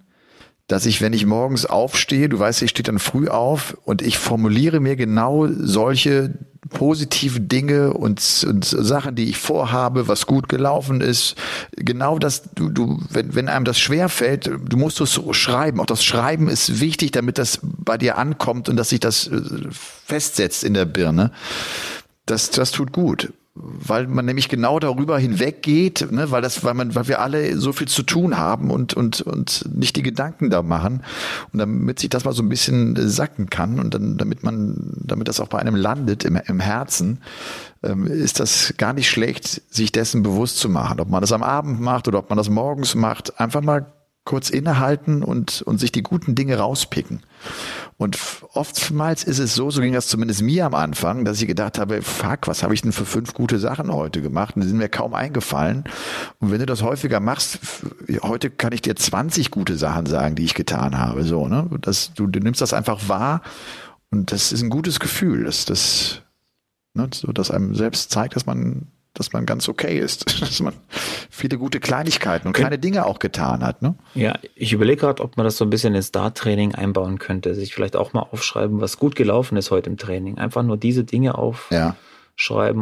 dass ich, wenn ich morgens aufstehe, du weißt, ich stehe dann früh auf und ich formuliere mir genau solche positive Dinge und, und Sachen, die ich vorhabe, was gut gelaufen ist. Genau das, du, du, wenn, wenn einem das schwer fällt, du musst es schreiben. Auch das Schreiben ist wichtig, damit das bei dir ankommt und dass sich das äh, festsetzt in der Birne. Das, das tut gut. Weil man nämlich genau darüber hinweggeht, ne, weil das, weil man, weil wir alle so viel zu tun haben und, und, und nicht die Gedanken da machen. Und damit sich das mal so ein bisschen sacken kann und dann, damit man, damit das auch bei einem landet im, im Herzen, ähm, ist das gar nicht schlecht, sich dessen bewusst zu machen. Ob man das am Abend macht oder ob man das morgens macht, einfach mal kurz innehalten und, und sich die guten Dinge rauspicken. Und oftmals ist es so, so ging das zumindest mir am Anfang, dass ich gedacht habe, fuck, was habe ich denn für fünf gute Sachen heute gemacht? Und die sind mir kaum eingefallen. Und wenn du das häufiger machst, heute kann ich dir 20 gute Sachen sagen, die ich getan habe. So, ne? Das, du, du nimmst das einfach wahr Und das ist ein gutes Gefühl, dass das, ne, so, dass einem selbst zeigt, dass man, dass man ganz okay ist, dass man viele gute Kleinigkeiten und kleine Dinge auch getan hat. Ne? Ja, ich überlege gerade, ob man das so ein bisschen ins Dart-Training einbauen könnte. Sich vielleicht auch mal aufschreiben, was gut gelaufen ist heute im Training. Einfach nur diese Dinge aufschreiben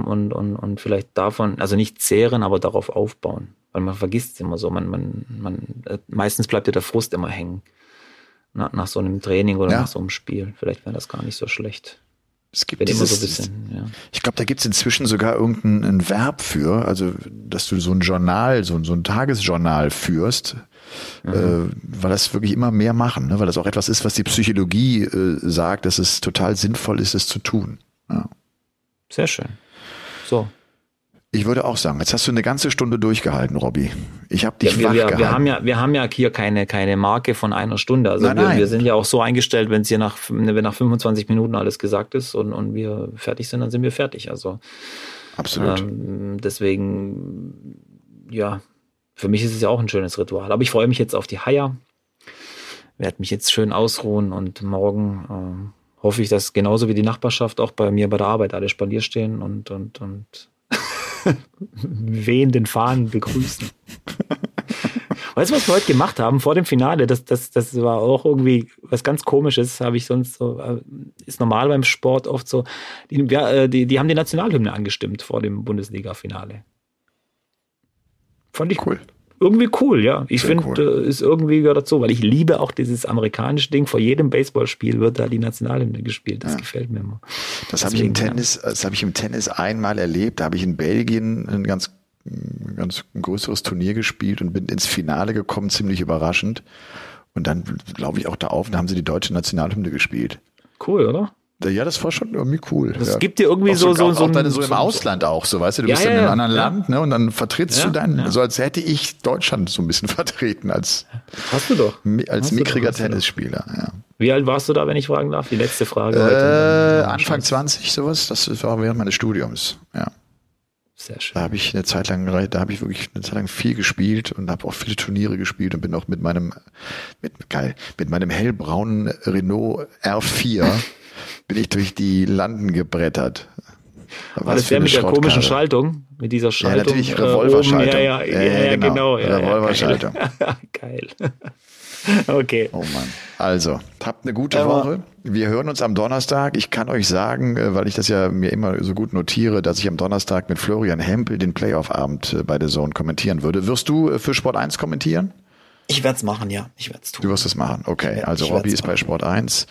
ja. und, und, und vielleicht davon, also nicht zehren, aber darauf aufbauen. Weil man vergisst es immer so. Man, man, man, äh, meistens bleibt ja der Frust immer hängen. Nach, nach so einem Training oder ja. nach so einem Spiel. Vielleicht wäre das gar nicht so schlecht. Es gibt dieses, so bisschen, ja. Ich glaube, da gibt es inzwischen sogar irgendein Verb für, also dass du so ein Journal, so, so ein Tagesjournal führst, mhm. äh, weil das wirklich immer mehr machen, ne? weil das auch etwas ist, was die Psychologie äh, sagt, dass es total sinnvoll ist, es zu tun. Ja. Sehr schön. So, ich würde auch sagen, jetzt hast du eine ganze Stunde durchgehalten, Robby. Ich habe dich ja, wir, wach wir. Wir haben ja, wir haben ja hier keine, keine Marke von einer Stunde. Also nein, wir, nein. wir sind ja auch so eingestellt, wenn es hier nach, wenn nach 25 Minuten alles gesagt ist und, und wir fertig sind, dann sind wir fertig. Also absolut. Ähm, deswegen, ja, für mich ist es ja auch ein schönes Ritual. Aber ich freue mich jetzt auf die Haier. Werde mich jetzt schön ausruhen und morgen ähm, hoffe ich, dass genauso wie die Nachbarschaft auch bei mir bei der Arbeit alle Spalier stehen und, und, und wehenden Fahnen begrüßen. weißt du, was wir heute gemacht haben vor dem Finale? Das, das, das war auch irgendwie was ganz Komisches, habe ich sonst so, äh, ist normal beim Sport oft so. Die, ja, die, die haben die Nationalhymne angestimmt vor dem Bundesliga-Finale. Fand ich cool irgendwie cool, ja. Ich finde, cool. äh, ist irgendwie gehört dazu, weil ich liebe auch dieses amerikanische Ding. Vor jedem Baseballspiel wird da die Nationalhymne gespielt. Das ja. gefällt mir immer. Das habe ich im Tennis, das habe ich im Tennis einmal erlebt. Da habe ich in Belgien ein ganz, ein ganz größeres Turnier gespielt und bin ins Finale gekommen, ziemlich überraschend. Und dann laufe ich auch da auf und da haben sie die deutsche Nationalhymne gespielt. Cool, oder? Ja, das war schon irgendwie cool. Das ja. gibt dir irgendwie auch so, so, so, auch so im so, Ausland auch, so weißt du, du ja, bist ja, in einem anderen Land, ne, und dann vertrittst du dein, so als hätte ich Deutschland so ein bisschen vertreten als, hast du doch, als mickriger Tennisspieler, ja. Wie alt warst du da, wenn ich fragen darf? Die letzte Frage äh, heute. Anfang 20, sowas, das war während meines Studiums, ja. Sehr schön. Da habe ich eine Zeit lang, da habe ich wirklich eine Zeit lang viel gespielt und habe auch viele Turniere gespielt und bin auch mit meinem, mit, geil, mit meinem hellbraunen Renault R4 bin ich durch die Landen gebrettert. Was das der mit der komischen Schaltung? Mit dieser Schaltung? Ja, natürlich Revolverschaltung. Äh, ja, ja, ja, genau. genau ja, Revolverschaltung. geil. okay. Oh Mann. Also, habt eine gute Aber Woche. Wir hören uns am Donnerstag. Ich kann euch sagen, äh, weil ich das ja mir immer so gut notiere, dass ich am Donnerstag mit Florian Hempel den Playoff-Abend äh, bei der Zone kommentieren würde. Wirst du äh, für Sport 1 kommentieren? Ich werde es machen, ja. Ich werde es tun. Du wirst es machen, okay. Also Robby ist machen. bei Sport 1.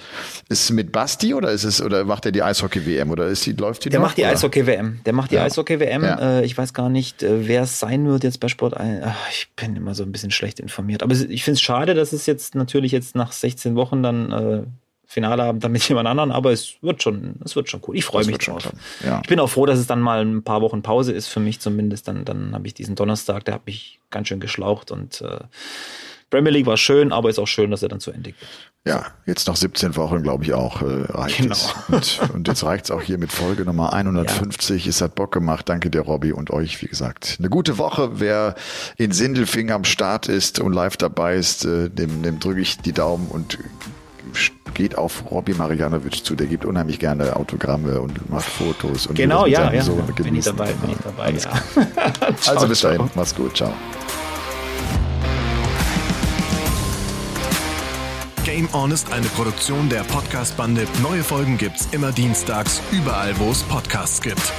Ist es mit Basti oder ist es oder macht er die Eishockey-WM oder ist die, läuft die Der noch, macht die Eishockey-WM. Der macht die ja. Eishockey-WM. Ja. Äh, ich weiß gar nicht, äh, wer es sein wird jetzt bei Sport 1. Ich bin immer so ein bisschen schlecht informiert. Aber ich finde es schade, dass es jetzt natürlich jetzt nach 16 Wochen dann Finale haben dann mit jemand anderen, aber es wird schon, es wird schon cool. Ich freue mich drauf. Ja. Ich bin auch froh, dass es dann mal ein paar Wochen Pause ist für mich zumindest. Dann, dann habe ich diesen Donnerstag, der hat mich ganz schön geschlaucht und äh, Premier League war schön, aber ist auch schön, dass er dann zu Ende geht. Ja, jetzt noch 17 Wochen, glaube ich auch, äh, reicht genau. es. Und, und jetzt reicht es auch hier mit Folge Nummer 150. Ja. Es hat Bock gemacht. Danke dir, Robby, und euch, wie gesagt. Eine gute Woche. Wer in Sindelfing am Start ist und live dabei ist, äh, dem, dem drücke ich die Daumen und geht auf Robby Marianovic zu. Der gibt unheimlich gerne Autogramme und macht Fotos. Und genau, ja, ja. So bin ich dabei, bin ich dabei, ja. ciao, also bis dahin, mach's gut, ciao. Game On ist eine Produktion der Podcast-Bande. Neue Folgen gibt's immer dienstags, überall, wo es Podcasts gibt.